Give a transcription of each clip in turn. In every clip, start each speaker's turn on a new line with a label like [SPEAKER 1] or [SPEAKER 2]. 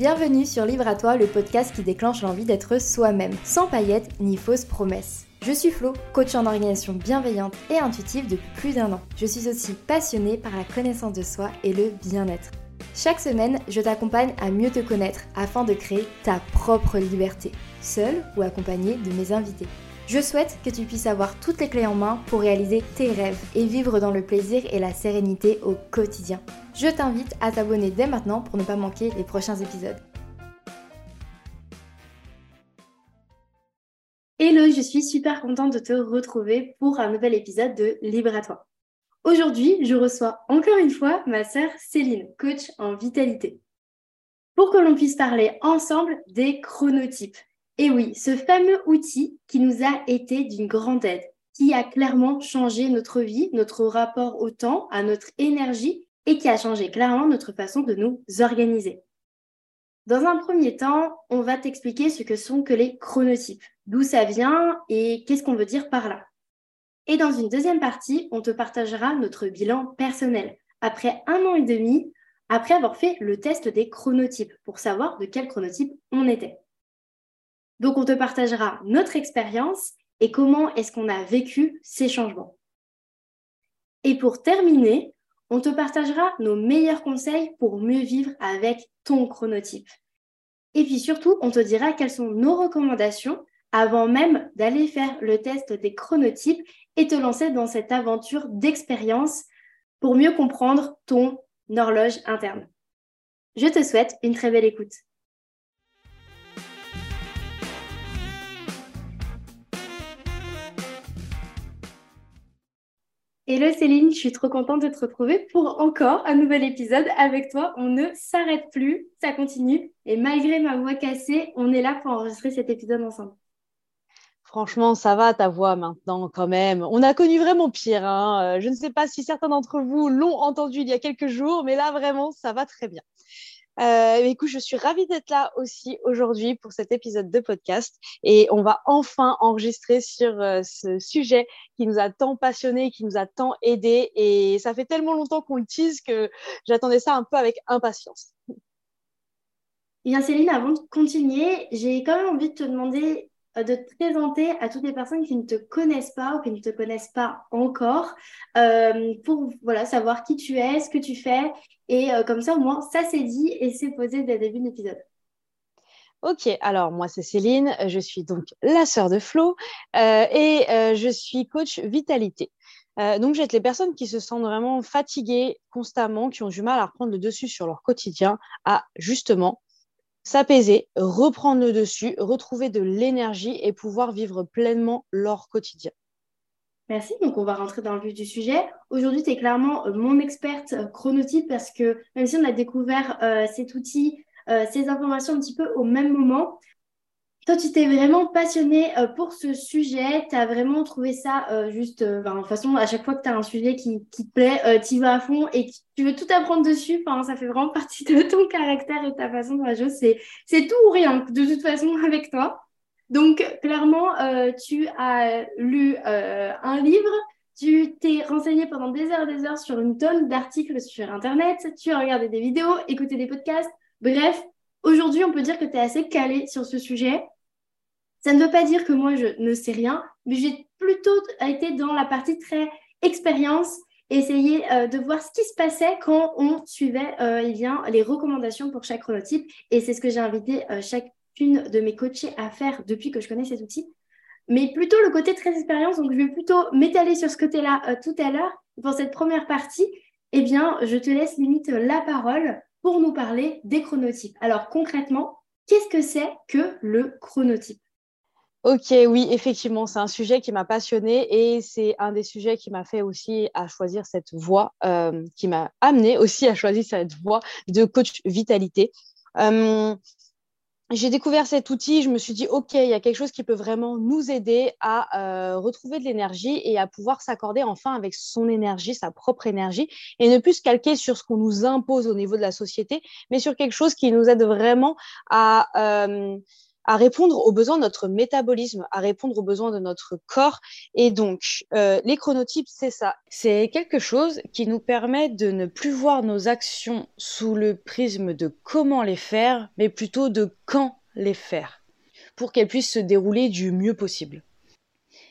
[SPEAKER 1] Bienvenue sur Livre à toi, le podcast qui déclenche l'envie d'être soi-même, sans paillettes ni fausses promesses. Je suis Flo, coach en organisation bienveillante et intuitive depuis plus d'un an. Je suis aussi passionnée par la connaissance de soi et le bien-être. Chaque semaine, je t'accompagne à mieux te connaître afin de créer ta propre liberté, seule ou accompagnée de mes invités. Je souhaite que tu puisses avoir toutes les clés en main pour réaliser tes rêves et vivre dans le plaisir et la sérénité au quotidien. Je t'invite à t'abonner dès maintenant pour ne pas manquer les prochains épisodes. Hello, je suis super contente de te retrouver pour un nouvel épisode de Libre à toi. Aujourd'hui, je reçois encore une fois ma sœur Céline, coach en vitalité, pour que l'on puisse parler ensemble des chronotypes. Et oui, ce fameux outil qui nous a été d'une grande aide, qui a clairement changé notre vie, notre rapport au temps, à notre énergie et qui a changé clairement notre façon de nous organiser. Dans un premier temps, on va t'expliquer ce que sont que les chronotypes, d'où ça vient et qu'est-ce qu'on veut dire par là. Et dans une deuxième partie, on te partagera notre bilan personnel, après un an et demi, après avoir fait le test des chronotypes, pour savoir de quel chronotype on était. Donc, on te partagera notre expérience et comment est-ce qu'on a vécu ces changements. Et pour terminer, on te partagera nos meilleurs conseils pour mieux vivre avec ton chronotype. Et puis surtout, on te dira quelles sont nos recommandations avant même d'aller faire le test des chronotypes et te lancer dans cette aventure d'expérience pour mieux comprendre ton horloge interne. Je te souhaite une très belle écoute. Hello Céline, je suis trop contente de te retrouver pour encore un nouvel épisode avec toi. On ne s'arrête plus, ça continue. Et malgré ma voix cassée, on est là pour enregistrer cet épisode ensemble.
[SPEAKER 2] Franchement, ça va ta voix maintenant quand même. On a connu vraiment pire. Hein. Euh, je ne sais pas si certains d'entre vous l'ont entendu il y a quelques jours, mais là vraiment, ça va très bien. Euh, écoute, je suis ravie d'être là aussi aujourd'hui pour cet épisode de podcast et on va enfin enregistrer sur euh, ce sujet qui nous a tant passionné, qui nous a tant aidé et ça fait tellement longtemps qu'on le tease que j'attendais ça un peu avec impatience.
[SPEAKER 1] Bien Céline, avant de continuer, j'ai quand même envie de te demander de te présenter à toutes les personnes qui ne te connaissent pas ou qui ne te connaissent pas encore euh, pour voilà, savoir qui tu es, ce que tu fais. Et euh, comme ça, au moins, ça c'est dit et c'est posé dès le début de l'épisode.
[SPEAKER 2] Ok, alors moi c'est Céline, je suis donc la sœur de Flo et je suis coach vitalité. donc j'aide les personnes qui se sentent vraiment fatiguées constamment, qui ont du mal à reprendre le dessus sur leur quotidien, à justement s'apaiser, reprendre le dessus, retrouver de l'énergie et pouvoir vivre pleinement leur quotidien.
[SPEAKER 1] Merci, donc on va rentrer dans le vif du sujet. Aujourd'hui, tu es clairement euh, mon experte euh, chronotype parce que même si on a découvert euh, cet outil, ces informations un petit peu au même moment, toi, tu t'es vraiment passionné euh, pour ce sujet, tu as vraiment trouvé ça euh, juste, euh, ben, de toute façon, à chaque fois que tu as un sujet qui, te plaît, tu y vas à fond et tu veux tout apprendre dessus. Ça fait vraiment partie de ton caractère et ta façon de réagir. C'est tout ou rien, de toute façon, avec toi. Donc, clairement, tu as lu un livre, tu t'es renseigné pendant des heures et des heures sur une tonne d'articles sur Internet, tu as regardé des vidéos, écouté des podcasts. Bref, Aujourd'hui, on peut dire que tu es assez calé sur ce sujet. Ça ne veut pas dire que moi, je ne sais rien, mais j'ai plutôt été dans la partie très expérience, essayer euh, de voir ce qui se passait quand on suivait euh, eh bien, les recommandations pour chaque chronotype. Et c'est ce que j'ai invité euh, chacune de mes coachés à faire depuis que je connais cet outil. Mais plutôt le côté très expérience, donc je vais plutôt m'étaler sur ce côté-là tout à l'heure. Pour cette première partie, eh bien, je te laisse limite la parole pour nous parler des chronotypes. Alors concrètement, qu'est-ce que c'est que le chronotype?
[SPEAKER 2] Ok, oui, effectivement, c'est un sujet qui m'a passionné et c'est un des sujets qui m'a fait aussi à choisir cette voie, euh, qui m'a amené aussi à choisir cette voie de coach vitalité. Euh, j'ai découvert cet outil, je me suis dit, OK, il y a quelque chose qui peut vraiment nous aider à euh, retrouver de l'énergie et à pouvoir s'accorder enfin avec son énergie, sa propre énergie, et ne plus se calquer sur ce qu'on nous impose au niveau de la société, mais sur quelque chose qui nous aide vraiment à, euh, à répondre aux besoins de notre métabolisme, à répondre aux besoins de notre corps. Et donc, euh, les chronotypes, c'est ça. C'est quelque chose qui nous permet de ne plus voir nos actions sous le prisme de comment les faire, mais plutôt de quand les faire, pour qu'elles puissent se dérouler du mieux possible.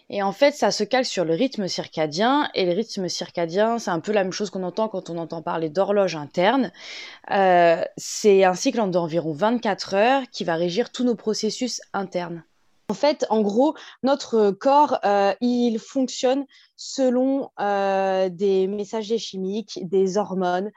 [SPEAKER 2] Et en fait, ça se cale sur le rythme circadien. Et le rythme circadien, c'est un peu la même chose qu'on entend quand on entend parler d'horloge interne. Euh, c'est un cycle d'environ 24 heures qui va régir tous nos processus internes. En fait, en gros, notre corps, euh, il fonctionne selon euh, des messagers chimiques, des hormones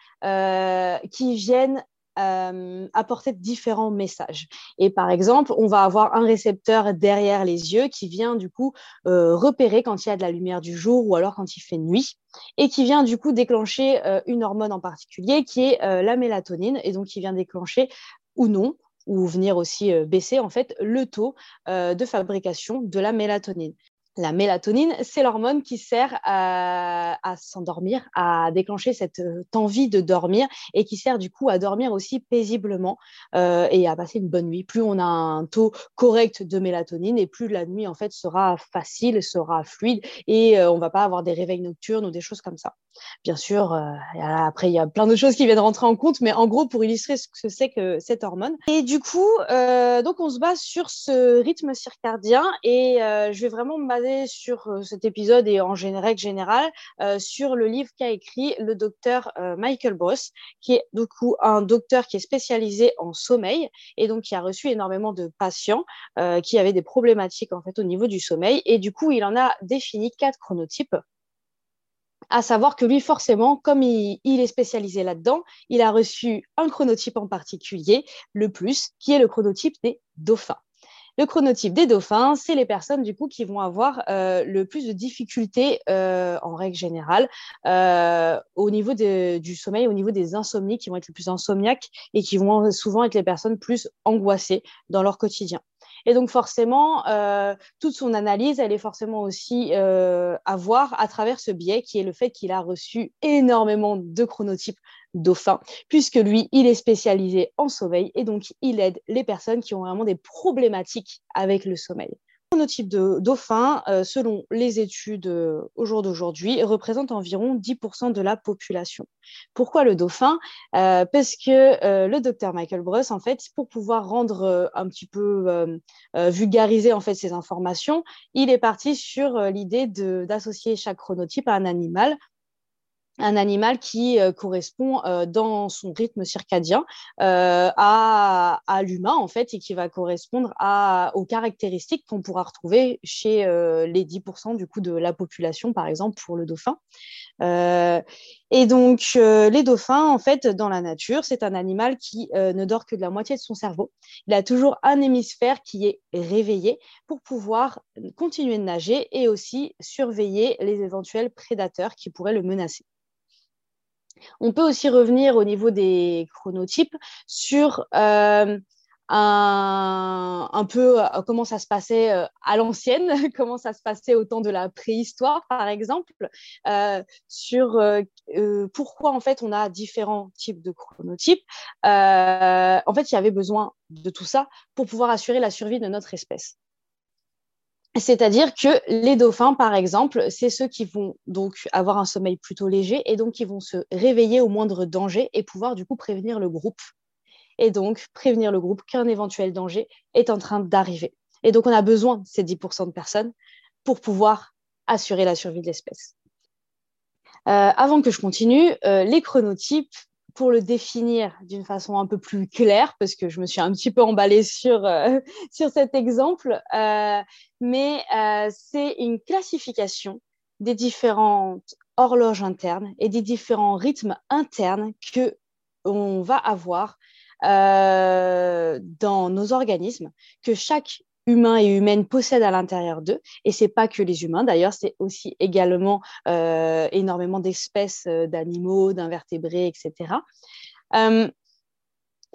[SPEAKER 2] qui viennent euh, apporter différents messages. Et par exemple, on va avoir un récepteur derrière les yeux qui vient du coup euh, repérer quand il y a de la lumière du jour ou alors quand il fait nuit et qui vient du coup déclencher euh, une hormone en particulier qui est la mélatonine et donc qui vient déclencher ou non ou venir aussi baisser en fait le taux de fabrication de la mélatonine. La mélatonine, c'est l'hormone qui sert à, s'endormir, à déclencher cette euh, envie de dormir et qui sert du coup à dormir aussi paisiblement euh, et à passer une bonne nuit. Plus on a un taux correct de mélatonine et plus la nuit en fait sera facile, sera fluide et euh, on va pas avoir des réveils nocturnes ou des choses comme ça. Bien sûr, après il y a plein de choses qui viennent rentrer en compte, mais en gros pour illustrer ce que c'est que cette hormone. Et du coup, donc on se base sur ce rythme circadien et je vais vraiment me sur euh, cet épisode et en règle générale euh, sur le livre qu'a écrit le docteur euh, Michael Boss, qui est un docteur qui est spécialisé en sommeil et donc qui a reçu énormément de patients qui avaient des problématiques en fait au niveau du sommeil et du coup il en a défini quatre chronotypes à savoir que lui, forcément, comme il est spécialisé là-dedans, il a reçu un chronotype en particulier, le plus, qui est le chronotype des dauphins. Le chronotype des dauphins, c'est les personnes du coup qui vont avoir euh, le plus de difficultés euh, en règle générale euh, au niveau du sommeil, au niveau des insomnies qui vont être les plus insomniaques et qui vont souvent être les personnes plus angoissées dans leur quotidien. Et donc forcément, toute son analyse, elle est forcément aussi à voir à travers ce biais qui est le fait qu'il a reçu énormément de chronotypes dauphin, puisque lui, il est spécialisé en sommeil et donc il aide les personnes qui ont vraiment des problématiques avec le sommeil. Le chronotype de dauphin, euh, selon les études euh, au jour d'aujourd'hui, représente environ 10% de la population. Pourquoi le dauphin? Euh, Parce que le docteur Michael Bruss, en fait, pour pouvoir rendre un petit peu vulgariser en fait ces informations, il est parti sur l'idée d'associer chaque chronotype à un animal un animal qui euh, correspond euh, dans son rythme circadien euh, à, l'humain en fait et qui va correspondre aux caractéristiques qu'on pourra retrouver chez les 10% du coup de la population par exemple pour le dauphin. et donc les dauphins en fait dans la nature c'est un animal qui ne dort que de la moitié de son cerveau. Il a toujours un hémisphère qui est réveillé pour pouvoir continuer de nager et aussi surveiller les éventuels prédateurs qui pourraient le menacer. On peut aussi revenir au niveau des chronotypes sur euh, un, peu euh, comment ça se passait euh, à l'ancienne, comment ça se passait au temps de la préhistoire, par exemple, sur pourquoi en fait on a différents types de chronotypes. en fait, il y avait besoin de tout ça pour pouvoir assurer la survie de notre espèce. C'est-à-dire que les dauphins, par exemple, c'est ceux qui vont donc avoir un sommeil plutôt léger et donc qui vont se réveiller au moindre danger et pouvoir du coup prévenir le groupe. Et donc prévenir le groupe qu'un éventuel danger est en train d'arriver. Et donc on a besoin de ces 10% de personnes pour pouvoir assurer la survie de l'espèce. Euh, avant que je continue, euh, les chronotypes, pour le définir d'une façon un peu plus claire, parce que je me suis un petit peu emballée sur, euh, sur cet exemple, euh, mais euh, c'est une classification des différentes horloges internes et des différents rythmes internes que on va avoir dans nos organismes, que chaque humains et humaines possèdent à l'intérieur d'eux. Et c'est pas que les humains, d'ailleurs, c'est aussi également euh, énormément d'espèces euh, d'animaux, d'invertébrés, etc. Euh,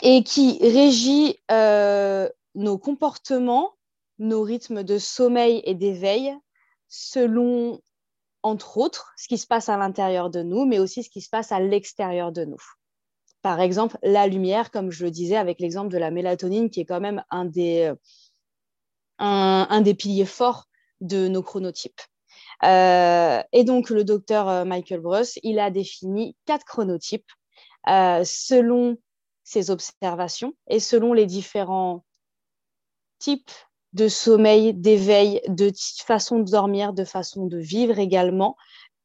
[SPEAKER 2] et qui régit nos comportements, nos rythmes de sommeil et d'éveil selon, entre autres, ce qui se passe à l'intérieur de nous, mais aussi ce qui se passe à l'extérieur de nous. Par exemple, la lumière, comme je le disais avec l'exemple de la mélatonine, qui est quand même un des un, des piliers forts de nos chronotypes. et donc, le docteur Michael Bruss, il a défini quatre chronotypes selon ses observations et selon les différents types de sommeil, d'éveil, de façon de dormir, de façon de vivre également,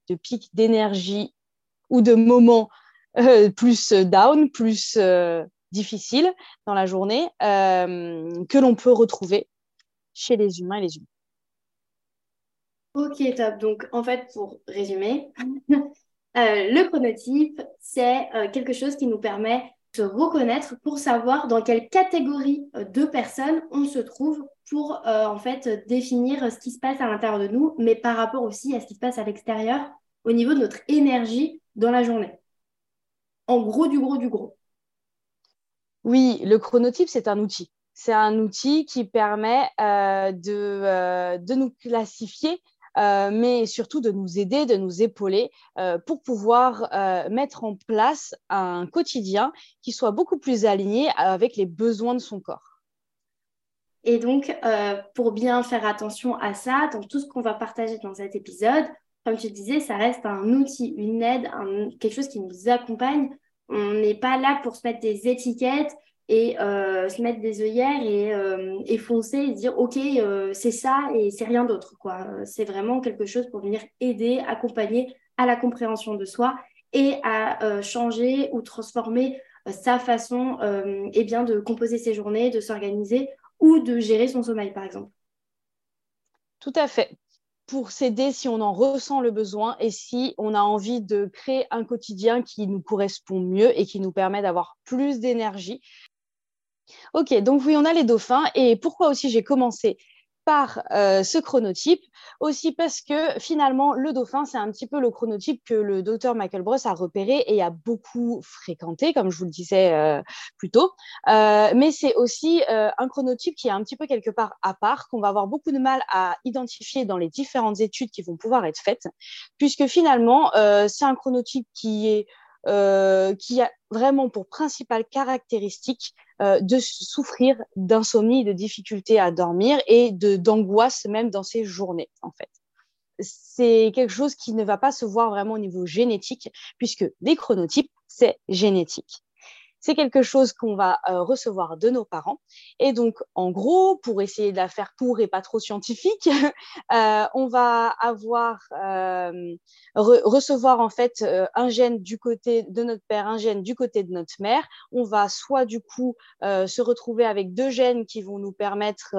[SPEAKER 2] de pics d'énergie ou de moments euh, plus down, plus euh, difficiles dans la journée, euh, que l'on peut retrouver chez les humains et les humains.
[SPEAKER 1] Ok, top. Donc, en fait, pour résumer, le chronotype, c'est quelque chose qui nous permet de reconnaître pour savoir dans quelle catégorie de personnes on se trouve pour en fait définir ce qui se passe à l'intérieur de nous, mais par rapport aussi à ce qui se passe à l'extérieur au niveau de notre énergie dans la journée. En gros, du gros, du gros.
[SPEAKER 2] Oui, le chronotype, c'est un outil. C'est un outil qui permet euh, de, euh, de, nous classifier, euh, mais surtout de nous aider, de nous épauler pour pouvoir mettre en place un quotidien qui soit beaucoup plus aligné avec les besoins de son corps.
[SPEAKER 1] Et donc, pour bien faire attention à ça, dans tout ce qu'on va partager dans cet épisode, comme tu disais, ça reste un outil, une aide, quelque chose qui nous accompagne. On n'est pas là pour se mettre des étiquettes et euh, se mettre des œillères et, euh, foncer et dire ok euh, c'est ça et c'est rien d'autre quoi c'est vraiment quelque chose pour venir aider accompagner à la compréhension de soi et à changer ou transformer sa façon eh bien de composer ses journées de s'organiser ou de gérer son sommeil par exemple
[SPEAKER 2] tout à fait pour s'aider si on en ressent le besoin et si on a envie de créer un quotidien qui nous correspond mieux et qui nous permet d'avoir plus d'énergie. Ok, donc oui, on a les dauphins. Et pourquoi aussi j'ai commencé par euh, ce chronotype, aussi parce que finalement, le dauphin, c'est un petit peu le chronotype que le docteur Michael Bruss a repéré et a beaucoup fréquenté, comme je vous le disais euh, plus tôt. Euh, mais c'est aussi un chronotype qui est un petit peu quelque part à part, qu'on va avoir beaucoup de mal à identifier dans les différentes études qui vont pouvoir être faites, puisque finalement, c'est un chronotype qui est qui a vraiment pour principale caractéristique euh, de souffrir d'insomnie, de difficulté à dormir et de d'angoisse même dans ses journées, en fait. C'est quelque chose qui ne va pas se voir vraiment au niveau génétique, puisque les chronotypes, c'est génétique c'est quelque chose qu'on va euh, recevoir de nos parents. Et donc, en gros, pour essayer de la faire pour et pas trop scientifique, euh, on va avoir euh, recevoir en fait un gène du côté de notre père, un gène du côté de notre mère. On va soit du coup se retrouver avec deux gènes qui vont nous permettre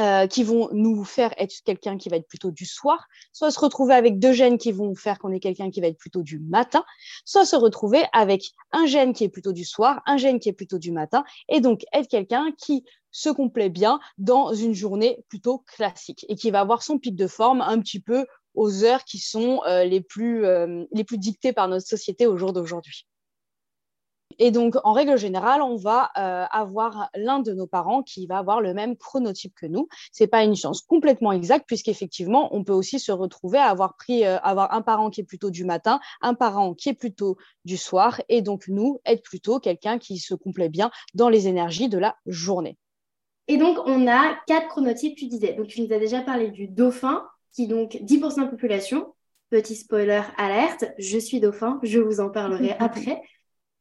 [SPEAKER 2] euh, qui vont nous faire être quelqu'un qui va être plutôt du soir, soit se retrouver avec deux gènes qui vont faire qu'on est quelqu'un qui va être plutôt du matin, soit se retrouver avec un gène qui est plutôt du soir, un gène qui est plutôt du matin, et donc être quelqu'un qui se complaît bien dans une journée plutôt classique et qui va avoir son pic de forme un petit peu aux heures qui sont euh, euh, les plus dictées par notre société au jour d'aujourd'hui. Et donc, en règle générale, on va euh, avoir l'un de nos parents qui va avoir le même chronotype que nous. Ce n'est pas une chance complètement exacte, puisqu'effectivement, on peut aussi se retrouver à avoir pris, euh, avoir un parent qui est plutôt du matin, un parent qui est plutôt du soir, et donc nous, être plutôt quelqu'un qui se complaît bien dans les énergies de la journée.
[SPEAKER 1] Et donc, on a quatre chronotypes, tu disais. Donc, tu nous as déjà parlé du dauphin, qui est donc 10% de la population. Petit spoiler alerte, je suis dauphin, je vous en parlerai après.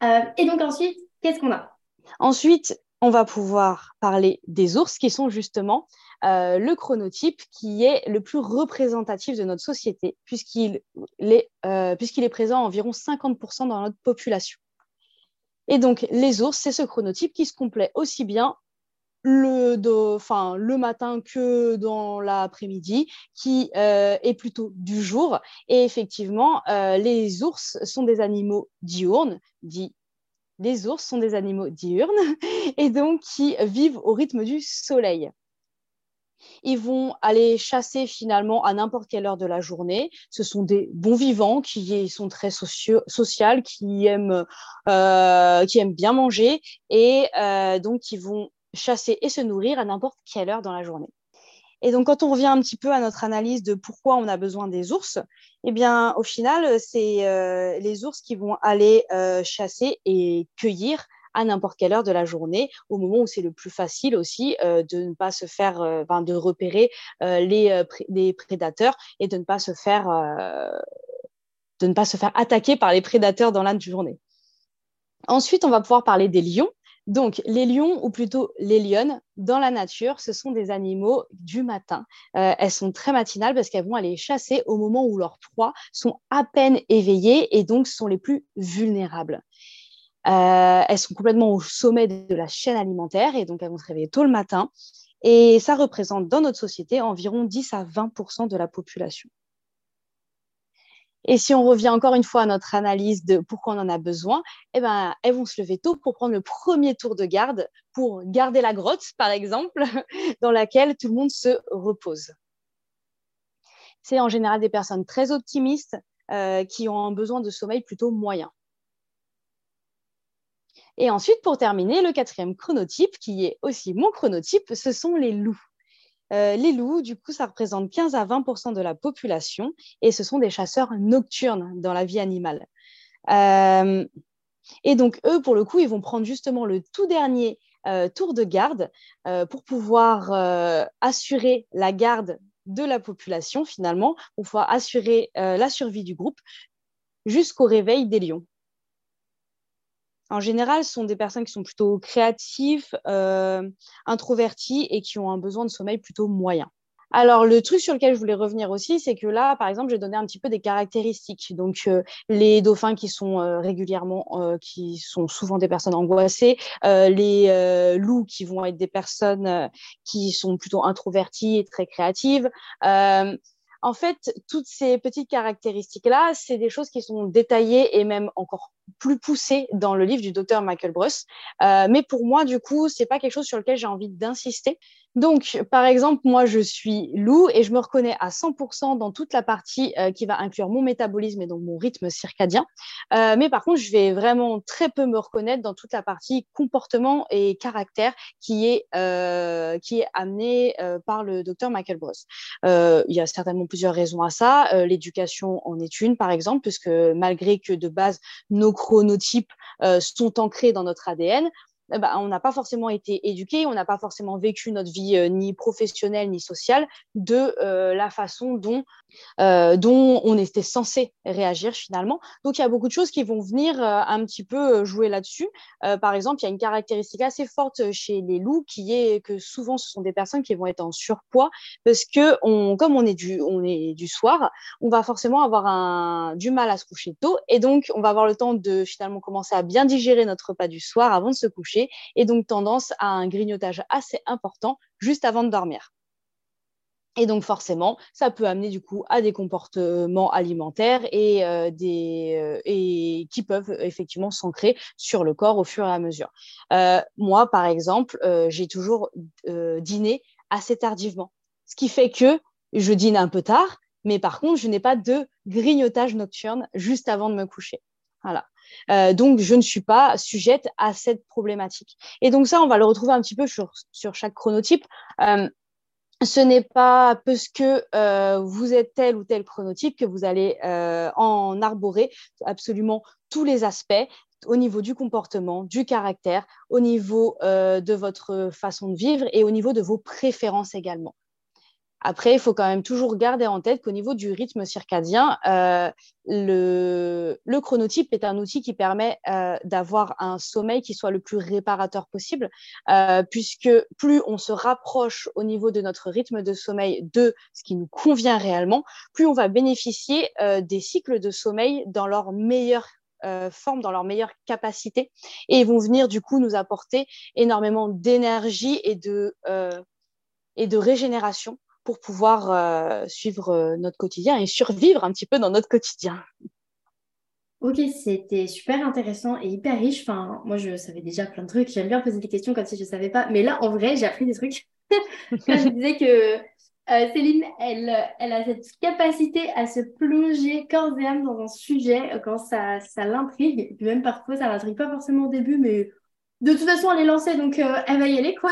[SPEAKER 1] Euh, et donc ensuite, qu'est-ce qu'on a?
[SPEAKER 2] Ensuite, on va pouvoir parler des ours qui sont justement euh, le chronotype qui est le plus représentatif de notre société puisqu'il est, euh, est, présent à environ 50% dans notre population. Et donc les ours, c'est ce chronotype qui se complaît aussi bien le, le matin que dans l'après-midi, qui est plutôt du jour. Et effectivement, les ours sont des animaux diurnes, dit les ours sont des animaux diurnes et donc qui vivent au rythme du soleil. Ils vont aller chasser finalement à n'importe quelle heure de la journée. Ce sont des bons vivants qui sont très sociaux, qui aiment, euh, qui aiment bien manger et euh, donc qui vont chasser et se nourrir à n'importe quelle heure dans la journée. Et donc, quand on revient un petit peu à notre analyse de pourquoi on a besoin des ours, eh bien, au final, c'est euh, les ours qui vont aller euh, chasser et cueillir à n'importe quelle heure de la journée, au moment où c'est le plus facile aussi de ne pas se faire, de repérer les, les, prédateurs et de ne pas se faire de ne pas se faire attaquer par les prédateurs dans la journée. Ensuite, on va pouvoir parler des lions. Donc, les lions, ou plutôt les lionnes, dans la nature, ce sont des animaux du matin. Euh, elles sont très matinales parce qu'elles vont aller chasser au moment où leurs proies sont à peine éveillées et donc sont les plus vulnérables. Euh, elles sont complètement au sommet de la chaîne alimentaire et donc elles vont se réveiller tôt le matin. Et ça représente dans notre société environ 10 à 20% de la population. Et si on revient encore une fois à notre analyse de pourquoi on en a besoin, eh ben, elles vont se lever tôt pour prendre le premier tour de garde, pour garder la grotte, par exemple, dans laquelle tout le monde se repose. C'est en général des personnes très optimistes euh, qui ont un besoin de sommeil plutôt moyen. Et ensuite, pour terminer, le quatrième chronotype, qui est aussi mon chronotype, ce sont les loups. Euh, les loups, du coup, ça représente 15 à 20% de la population et ce sont des chasseurs nocturnes dans la vie animale. Euh, et donc, eux, pour le coup, ils vont prendre justement le tout dernier euh, tour de garde pour pouvoir assurer la garde de la population, finalement, pour pouvoir assurer la survie du groupe jusqu'au réveil des lions en général, ce sont des personnes qui sont plutôt créatives, euh, introverties et qui ont un besoin de sommeil plutôt moyen. Alors, le truc sur lequel je voulais revenir aussi, c'est que là, par exemple, j'ai donné un petit peu des caractéristiques. Donc, euh, les dauphins qui sont euh, régulièrement, qui sont souvent des personnes angoissées, les loups qui vont être des personnes qui sont plutôt introverties et très créatives. en fait, toutes ces petites caractéristiques-là, c'est des choses qui sont détaillées et même encore plus poussé dans le livre du docteur Michael Bruce. Euh, mais pour moi, du coup, c'est pas quelque chose sur lequel j'ai envie d'insister. Donc, par exemple, moi, je suis loup et je me reconnais à 100% dans toute la partie euh, qui va inclure mon métabolisme et donc mon rythme circadien. Euh, mais par contre, je vais vraiment très peu me reconnaître dans toute la partie comportement et caractère qui est, est amenée par le docteur Michael Bruce. il y a certainement plusieurs raisons à ça. L'éducation en est une, par exemple, puisque malgré que de base, nos chronotypes sont ancrés dans notre ADN, eh ben, on n'a pas forcément été éduqué, on n'a pas forcément vécu notre vie euh, ni professionnelle ni sociale de euh, la façon dont, euh, dont on était censé réagir finalement. Donc il y a beaucoup de choses qui vont venir un petit peu jouer là-dessus. par exemple, il y a une caractéristique assez forte chez les loups qui est que souvent ce sont des personnes qui vont être en surpoids parce que comme on est, du, soir, on va forcément avoir du mal à se coucher tôt et donc on va avoir le temps de finalement commencer à bien digérer notre repas du soir avant de se coucher et donc tendance à un grignotage assez important juste avant de dormir. Et donc forcément, ça peut amener du coup à des comportements alimentaires et, euh, euh, qui peuvent effectivement s'ancrer sur le corps au fur et à mesure. Euh, moi, par exemple, j'ai toujours dîné assez tardivement, ce qui fait que je dîne un peu tard, mais par contre, je n'ai pas de grignotage nocturne juste avant de me coucher. Voilà. Euh, donc, je ne suis pas sujette à cette problématique. Et donc, ça, on va le retrouver un petit peu sur, sur chaque chronotype. Euh, ce n'est pas parce que euh, vous êtes tel ou tel chronotype que vous allez en arborer absolument tous les aspects au niveau du comportement, du caractère, au niveau de votre façon de vivre et au niveau de vos préférences également. Après, il faut quand même toujours garder en tête qu'au niveau du rythme circadien, euh, le, chronotype est un outil qui permet euh, d'avoir un sommeil qui soit le plus réparateur possible, euh, puisque plus on se rapproche au niveau de notre rythme de sommeil de ce qui nous convient réellement, plus on va bénéficier des cycles de sommeil dans leur meilleure forme, dans leur meilleure capacité, et ils vont venir du coup nous apporter énormément d'énergie et de, et de régénération pour pouvoir euh, suivre euh, notre quotidien et survivre un petit peu dans notre quotidien.
[SPEAKER 1] Ok, c'était super intéressant et hyper riche. Enfin, moi, je savais déjà plein de trucs. J'aime bien poser des questions comme si je ne savais pas. Mais là, en vrai, j'ai appris des trucs. je disais que euh, Céline, elle, elle a cette capacité à se plonger corps et âme dans un sujet quand ça, ça l'intrigue. Même parfois, ça l'intrigue pas forcément au début, mais de toute façon, elle est lancée, donc elle va y aller, quoi.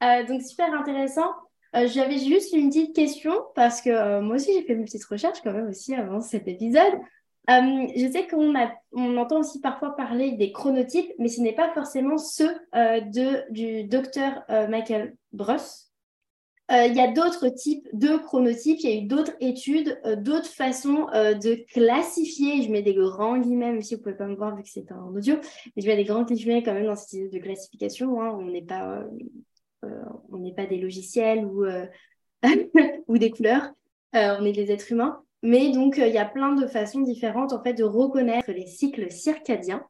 [SPEAKER 1] donc, super intéressant. Euh, j'avais juste une petite question parce que euh, moi aussi j'ai fait mes petites recherches quand même aussi avant cet épisode. je sais qu'on on entend aussi parfois parler des chronotypes, mais ce n'est pas forcément ceux de, du docteur Michael Bruss. Il y a d'autres types de chronotypes, il y a eu d'autres études, d'autres façons de classifier, je mets des grands guillemets, même si vous ne pouvez pas me voir vu que c'est un audio, mais je mets des grands guillemets quand même dans cette idée de classification. Hein. On n'est pas, on n'est pas des logiciels ou, ou des couleurs, on est des êtres humains. Mais donc, euh, il y a plein de façons différentes en fait de reconnaître les cycles circadiens.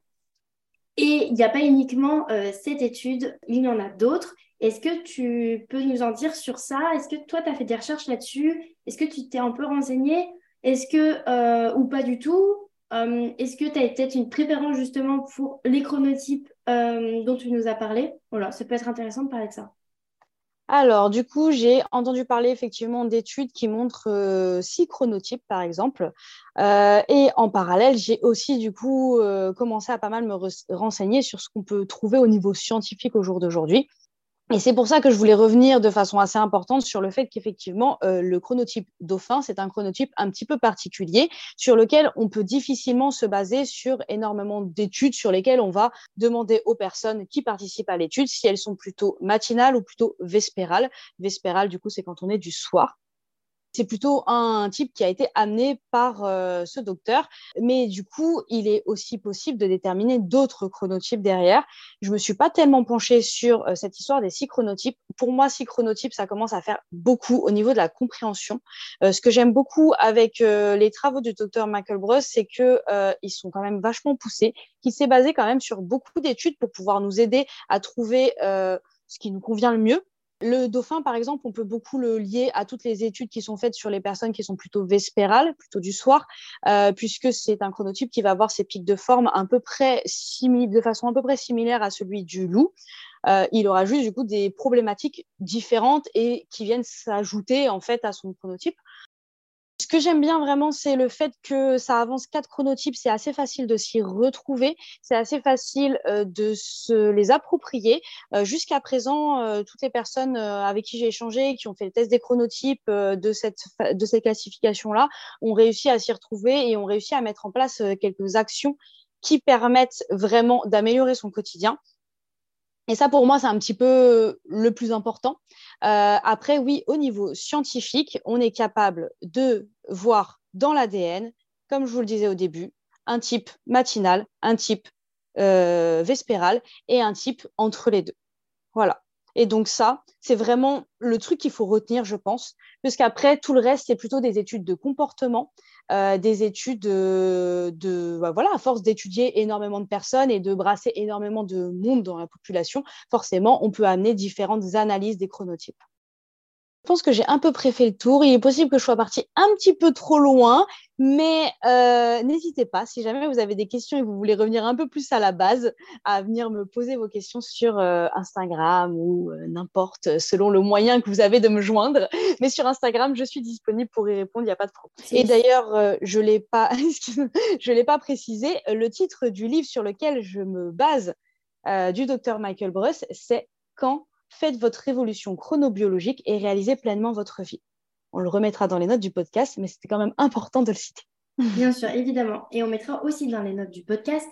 [SPEAKER 1] Et il n'y a pas uniquement euh, cette étude, il y en a d'autres. Est-ce que tu peux nous en dire sur ça? Est-ce que toi, tu as fait des recherches là-dessus? Est-ce que tu t'es un peu renseigné? Est-ce que, euh, ou pas du tout? Est-ce que tu as peut-être une préférence justement pour les chronotypes dont tu nous as parlé? Voilà, ça peut être intéressant de parler de ça.
[SPEAKER 2] Alors, du coup, j'ai entendu parler effectivement d'études qui montrent euh, six chronotypes, par exemple. Euh, et en parallèle, j'ai aussi, du coup, euh, commencé à pas mal me renseigner sur ce qu'on peut trouver au niveau scientifique au jour d'aujourd'hui. Et c'est pour ça que je voulais revenir de façon assez importante sur le fait qu'effectivement, euh, le chronotype dauphin, c'est un chronotype un petit peu particulier sur lequel on peut difficilement se baser sur énormément d'études sur lesquelles on va demander aux personnes qui participent à l'étude si elles sont plutôt matinales ou plutôt vespérales. Vespérales, du coup, c'est quand on est du soir. C'est plutôt un type qui a été amené par euh, ce docteur, mais du coup, il est aussi possible de déterminer d'autres chronotypes derrière. Je me suis pas tellement penchée sur euh, cette histoire des six chronotypes. Pour moi, six chronotypes, ça commence à faire beaucoup au niveau de la compréhension. Euh, ce que j'aime beaucoup avec les travaux du docteur Michael Bruce, c'est que ils sont quand même vachement poussés, qui s'est basé quand même sur beaucoup d'études pour pouvoir nous aider à trouver ce qui nous convient le mieux le dauphin, par exemple, on peut beaucoup le lier à toutes les études qui sont faites sur les personnes qui sont plutôt vespérales, plutôt du soir, euh, puisque c'est un chronotype qui va avoir ses pics de forme un peu près de façon à peu près similaire à celui du loup. Euh, il aura juste du coup des problématiques différentes et qui viennent s'ajouter en fait à son chronotype. Ce que j'aime bien vraiment, c'est le fait que ça avance quatre chronotypes. C'est assez facile de s'y retrouver. C'est assez facile euh, de se les approprier. Euh, jusqu'à présent, euh, toutes les personnes avec qui j'ai échangé, qui ont fait le test des chronotypes de cette, de cette classification-là, ont réussi à s'y retrouver et ont réussi à mettre en place quelques actions qui permettent vraiment d'améliorer son quotidien. Et ça, pour moi, c'est un petit peu le plus important. Euh, après, oui, au niveau scientifique, on est capable de voir dans l'ADN, comme je vous le disais au début, un type matinal, un type euh, vespéral et un type entre les deux. Voilà. Et donc ça, c'est vraiment le truc qu'il faut retenir, je pense, parce qu'après, tout le reste, c'est plutôt des études de comportement, euh, des études de, bah, voilà, à force d'étudier énormément de personnes et de brasser énormément de monde dans la population, forcément, on peut amener différentes analyses des chronotypes. Je pense que j'ai un peu près fait le tour. Il est possible que je sois partie un petit peu trop loin, mais euh, n'hésitez pas, si jamais vous avez des questions et vous voulez revenir un peu plus à la base, à venir me poser vos questions sur euh, Instagram ou euh, n'importe, selon le moyen que vous avez de me joindre. Mais sur Instagram, je suis disponible pour y répondre, il n'y a pas de problème. Et d'ailleurs, je ne l'ai pas, l'ai pas précisé, le titre du livre sur lequel je me base du docteur Michael Bruss, c'est Quand faites votre révolution chronobiologique et réalisez pleinement votre vie. On le remettra dans les notes du podcast, mais c'était quand même important de le citer.
[SPEAKER 1] Bien sûr, évidemment. Et on mettra aussi dans les notes du podcast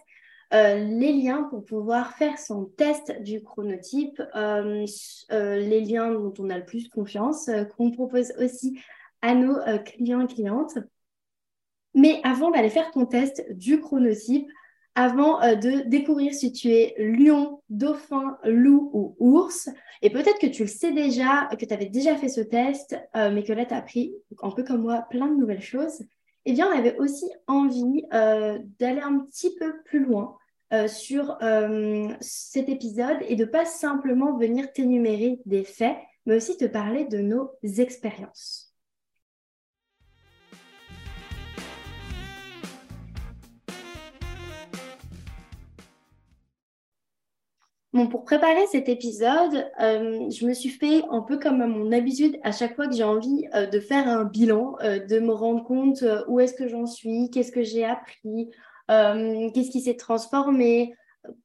[SPEAKER 1] euh, les liens pour pouvoir faire son test du chronotype, euh, euh, les liens dont on a le plus confiance, qu'on propose aussi à nos clients et clientes. Mais avant d'aller faire ton test du chronotype, avant euh, de découvrir si tu es lion, dauphin, loup ou ours. Et peut-être que tu le sais déjà, que tu avais déjà fait ce test, euh, mais que là, tu as appris, un peu comme moi, plein de nouvelles choses. Eh bien, on avait aussi envie euh, d'aller un petit peu plus loin sur cet épisode et de pas simplement venir t'énumérer des faits, mais aussi te parler de nos expériences. Bon, pour préparer cet épisode, euh, je me suis fait un peu comme à mon habitude, à chaque fois que j'ai envie euh, de faire un bilan, euh, de me rendre compte où est-ce que j'en suis, qu'est-ce que j'ai appris, qu'est-ce qui s'est transformé,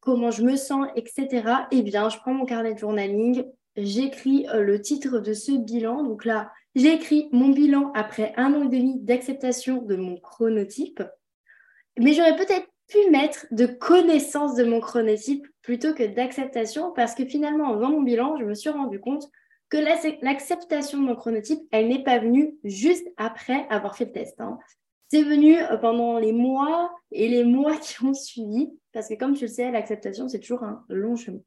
[SPEAKER 1] comment je me sens, etc. Eh bien, je prends mon carnet de journaling, j'écris le titre de ce bilan. Donc là, j'ai écrit mon bilan après un an et demi d'acceptation de mon chronotype. Mais j'aurais peut-être pu mettre de connaissance de mon chronotype plutôt que d'acceptation parce que finalement, en faisant mon bilan, je me suis rendu compte que l'acceptation de mon chronotype, elle n'est pas venue juste après avoir fait le test. Hein. C'est venu euh, pendant les mois et les mois qui ont suivi, parce que comme tu le sais, l'acceptation, c'est toujours un long chemin.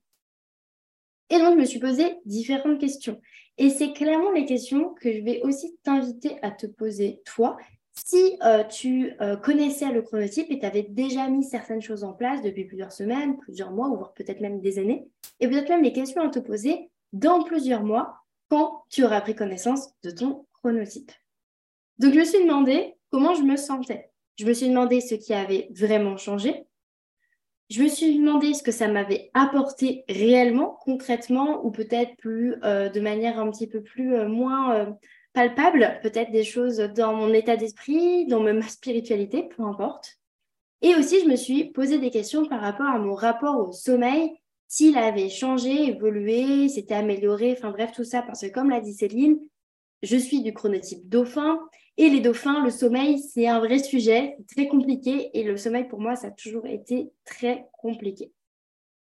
[SPEAKER 1] Et donc, je me suis posé différentes questions. Et c'est clairement les questions que je vais aussi t'inviter à te poser, toi, si euh, tu euh, connaissais le chronotype et tu avais déjà mis certaines choses en place depuis plusieurs semaines, plusieurs mois, ou voire peut-être même des années, et peut-être même les questions à te poser dans plusieurs mois quand tu auras pris connaissance de ton chronotype. Donc, je me suis demandé comment je me sentais. Je me suis demandé ce qui avait vraiment changé. Je me suis demandé ce que ça m'avait apporté réellement, concrètement, ou peut-être plus euh, de manière un petit peu plus moins euh, palpable, peut-être des choses dans mon état d'esprit, dans ma spiritualité, peu importe. Et aussi, je me suis posé des questions par rapport à mon rapport au sommeil s'il avait changé, évolué, s'était amélioré, enfin bref, tout ça, parce que comme l'a dit Céline, je suis du chronotype dauphin, et les dauphins, le sommeil, c'est un vrai sujet, très compliqué, et le sommeil, pour moi, ça a toujours été très compliqué.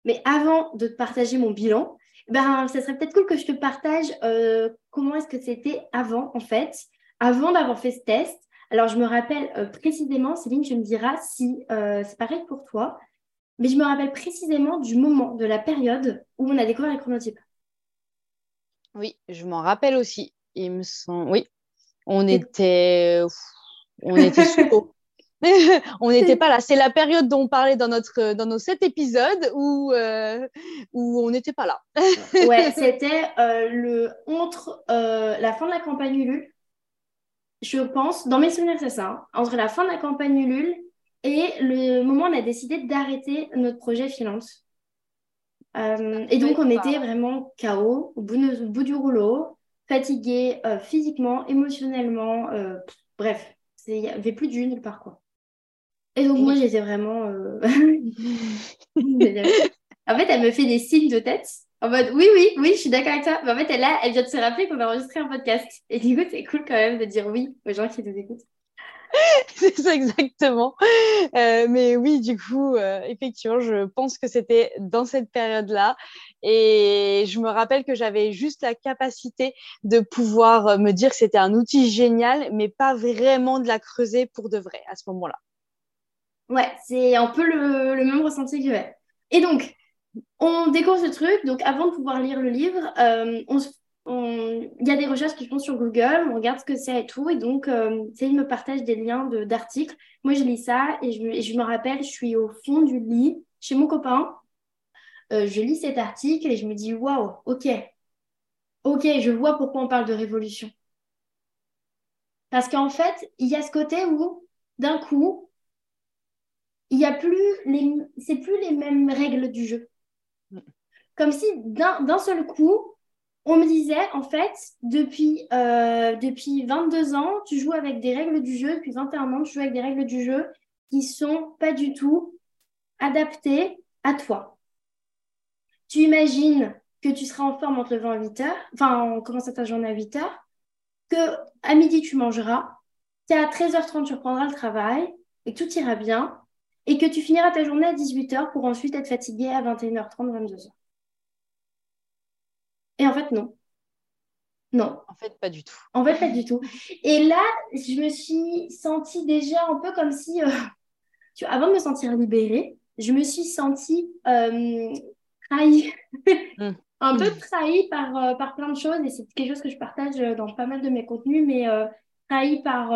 [SPEAKER 1] Mais avant de partager mon bilan, ben, ça serait peut-être cool que je te partage euh, comment est-ce que c'était avant, en fait, avant d'avoir fait ce test. Alors, je me rappelle euh, précisément, Céline, tu me diras si euh, c'est pareil pour toi, mais je me rappelle précisément du moment, de la période où on a découvert les chronotypes.
[SPEAKER 2] Oui, je m'en rappelle aussi. Il me semble. Oui, on était, on était sous on n'était pas là. C'est la période dont on parlait dans, notre, dans nos sept épisodes où, euh, où on n'était pas là.
[SPEAKER 1] ouais, c'était euh, le entre euh, la fin de la campagne Ulule, je pense, dans mes souvenirs, c'est ça, hein. entre la fin de la campagne Ulule et le moment où on a décidé d'arrêter notre projet finance. Euh, et donc, on était vraiment KO, au bout, du rouleau, fatigué euh, physiquement, émotionnellement. Euh, bref, il n'y avait plus d'une nulle part, quoi. Et donc, moi, j'étais vraiment. en fait, elle me fait des signes de tête. En mode, oui, oui, oui, je suis d'accord avec toi. Mais en fait, elle, là, elle vient de se rappeler qu'on a enregistré un podcast. Et du coup, c'est cool quand même de dire oui aux gens qui nous écoutent.
[SPEAKER 2] c'est ça exactement. Euh, mais oui, du coup, euh, effectivement, je pense que c'était dans cette période-là. Et je me rappelle que j'avais juste la capacité de pouvoir me dire que c'était un outil génial, mais pas vraiment de la creuser pour de vrai à ce moment-là.
[SPEAKER 1] Ouais, c'est un peu le, même ressenti que j'ai. Et donc, on découvre ce truc. Donc, avant de pouvoir lire le livre, euh, on il y a des recherches qui font sur Google, on regarde ce que c'est et tout. Et donc, euh, Céline me partage des liens d'articles. Moi, je lis ça et je, me rappelle, je suis au fond du lit chez mon copain. Euh, je lis cet article et je me dis, waouh, ok, ok, je vois pourquoi on parle de révolution. Parce qu'en fait, il y a ce côté où, d'un coup, il y a plus les, c'est plus les mêmes règles du jeu. Mm. Comme si d'un seul coup, on me disait, en fait, depuis, euh, depuis 22 ans, tu joues avec des règles du jeu, depuis 21 ans, tu joues avec des règles du jeu qui sont pas du tout adaptées à toi. Tu imagines que tu seras en forme entre 20 et 8 heures, enfin, on commence ta journée à 8 heures, que à midi, tu mangeras, qu'à 13h30, tu reprendras le travail et tout ira bien, et que tu finiras ta journée à 18h pour ensuite être fatigué à 21h30, 22h. Et en fait, non. Non.
[SPEAKER 2] En fait, pas du tout.
[SPEAKER 1] En fait, pas du tout. Et là, je me suis sentie déjà un peu comme si, euh, tu avant de me sentir libérée, je me suis sentie euh, trahie. Mm. un peu trahie par, euh, par plein de choses. Et c'est quelque chose que je partage dans pas mal de mes contenus, mais trahie par,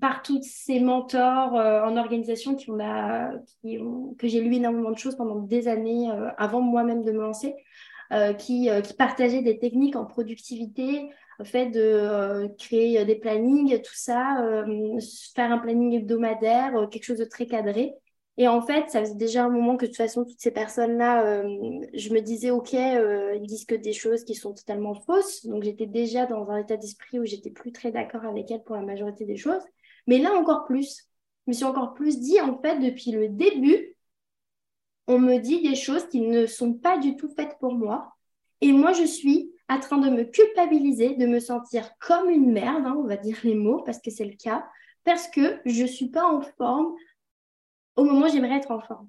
[SPEAKER 1] par tous ces mentors en organisation qui ont, que j'ai lu énormément de choses pendant des années avant moi-même de me lancer. Euh, qui, euh, partageaient des techniques en productivité, au fait de euh, créer des plannings, tout ça, faire un planning hebdomadaire, quelque chose de très cadré. Et en fait, ça faisait déjà un moment que de toute façon, toutes ces personnes-là, je me disais, OK, ils disent que des choses qui sont totalement fausses. Donc, j'étais déjà dans un état d'esprit où j'étais plus très d'accord avec elles pour la majorité des choses. Mais là, encore plus. Je me suis encore plus dit, en fait, depuis le début, on me dit des choses qui ne sont pas du tout faites pour moi. Et moi, je suis en train de me culpabiliser, de me sentir comme une merde, hein, on va dire les mots, parce que c'est le cas, parce que je ne suis pas en forme au moment où j'aimerais être en forme.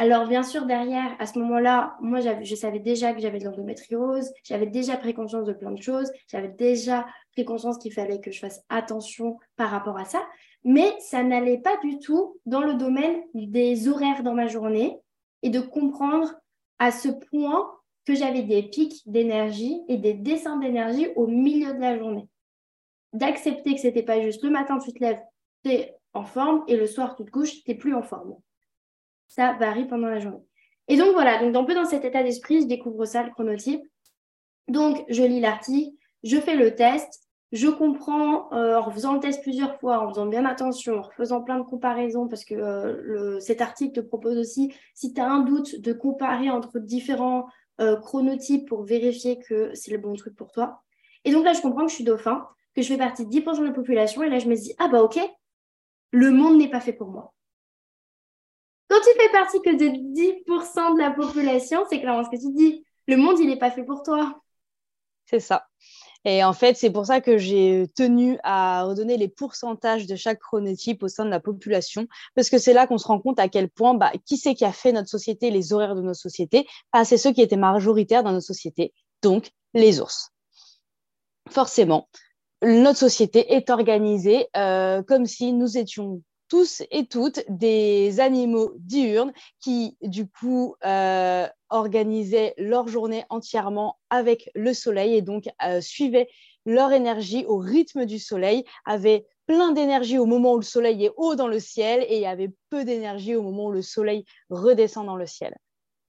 [SPEAKER 1] Alors, bien sûr, derrière, à ce moment-là, moi, je savais déjà que j'avais de l'endométriose, j'avais déjà pris conscience de plein de choses, j'avais déjà pris conscience qu'il fallait que je fasse attention par rapport à ça, mais ça n'allait pas du tout dans le domaine des horaires dans ma journée et de comprendre à ce point que j'avais des pics d'énergie et des descentes d'énergie au milieu de la journée. D'accepter que ce n'était pas juste le matin, tu te lèves, tu es en forme et le soir, tu te couches, tu n'es plus en forme ça varie pendant la journée. Et donc voilà, donc un peu dans cet état d'esprit, je découvre ça, le chronotype. Donc je lis l'article, je fais le test, je comprends euh, en faisant le test plusieurs fois, en faisant bien attention, en faisant plein de comparaisons, parce que euh, cet article te propose aussi, si tu as un doute, de comparer entre différents euh, chronotypes pour vérifier que c'est le bon truc pour toi. Et donc là, je comprends que je suis dauphin, que je fais partie de 10% de la population, et là, je me dis, ah bah ok, le monde n'est pas fait pour moi. Quand tu fais partie que de 10% de la population, c'est clairement ce que tu dis. Le monde, il n'est pas fait pour toi.
[SPEAKER 2] C'est ça. Et en fait, c'est pour ça que j'ai tenu à redonner les pourcentages de chaque chronotype au sein de la population, parce que c'est là qu'on se rend compte à quel point, bah, qui c'est qui a fait notre société, les horaires de notre société ah, C'est ceux qui étaient majoritaires dans notre société, donc les ours. Forcément, notre société est organisée euh, comme si nous étions tous et toutes des animaux diurnes qui, du coup, euh, organisaient leur journée entièrement avec le soleil et donc euh, suivaient leur énergie au rythme du soleil, avaient plein d'énergie au moment où le soleil est haut dans le ciel et avait peu d'énergie au moment où le soleil redescend dans le ciel.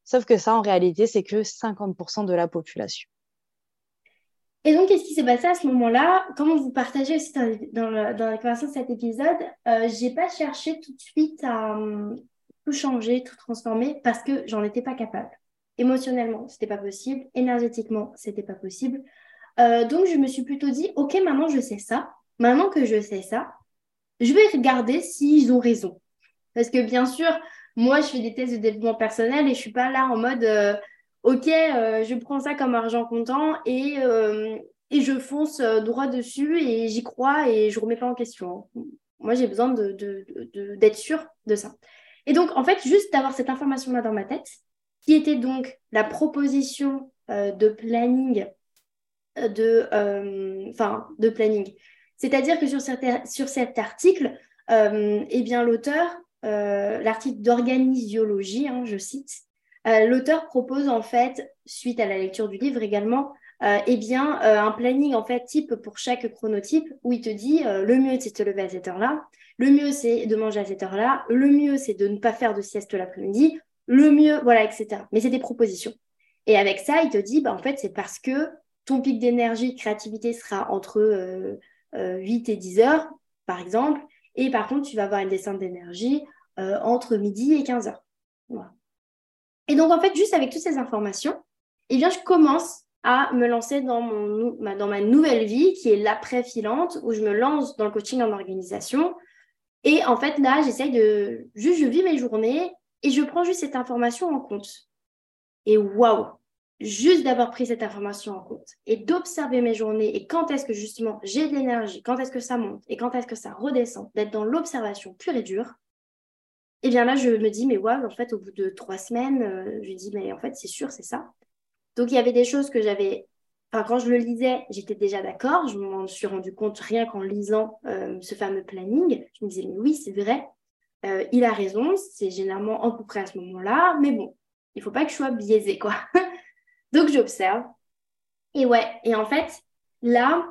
[SPEAKER 2] Sauf que ça, en réalité, c'est que 50% de la population.
[SPEAKER 1] Et donc, qu'est-ce qui s'est passé à ce moment-là? Comme vous partagez aussi dans, la conversation de cet épisode, euh, je n'ai pas cherché tout de suite à hum, tout changer, tout transformer parce que j'en étais pas capable. Émotionnellement, ce n'était pas possible. Énergétiquement, ce n'était pas possible. Euh, donc, je me suis plutôt dit, OK, maintenant je sais ça. Maintenant que je sais ça, je vais regarder s'ils ont raison. Parce que bien sûr, moi, je fais des tests de développement personnel et je suis pas là en mode... Euh, ok, euh, je prends ça comme argent comptant et, euh, et je fonce euh, droit dessus et j'y crois et je ne remets pas en question. Moi, j'ai besoin d'être de, de, de ça. Et donc, en fait, juste d'avoir cette information-là dans ma tête, qui était donc la proposition de planning de, de planning. C'est-à-dire que sur, sur cet article, eh bien, l'auteur, l'article d'organisiologie, hein, je cite, euh, l'auteur propose en fait, suite à la lecture du livre également, euh, eh bien, euh, un planning en fait type pour chaque chronotype où il te dit le mieux c'est de te lever à cette heure-là, le mieux c'est de manger à cette heure-là, le mieux c'est de ne pas faire de sieste l'après-midi, le mieux, voilà, etc. Mais c'est des propositions. Et avec ça, il te dit, bah, en fait, c'est parce que ton pic d'énergie, de créativité sera entre 8 et 10 heures, par exemple, et par contre, tu vas avoir une descente d'énergie entre midi et 15 heures. Et donc, en fait, juste avec toutes ces informations, eh bien, je commence à me lancer dans, mon, dans ma nouvelle vie qui est l'après-filante, où je me lance dans le coaching en organisation. Et en fait, là, j'essaye de... Juste, je vis mes journées et je prends juste cette information en compte. Et waouh Juste d'avoir pris cette information en compte et d'observer mes journées et quand est-ce que justement j'ai de l'énergie, quand est-ce que ça monte et quand est-ce que ça redescend, d'être dans l'observation pure et dure, et bien là, je me dis, mais ouais, en fait, au bout de trois semaines, euh, je dis, mais en fait, c'est sûr, c'est ça. Donc, il y avait des choses que j'avais. Enfin, quand je le lisais, j'étais déjà d'accord. Je m'en suis rendu compte rien qu'en lisant euh, ce fameux planning. Je me disais, mais oui, c'est vrai. Euh, il a raison. C'est généralement à peu près à ce moment-là. Mais bon, il ne faut pas que je sois biaisée, quoi. Donc, j'observe. Et ouais, et en fait, là,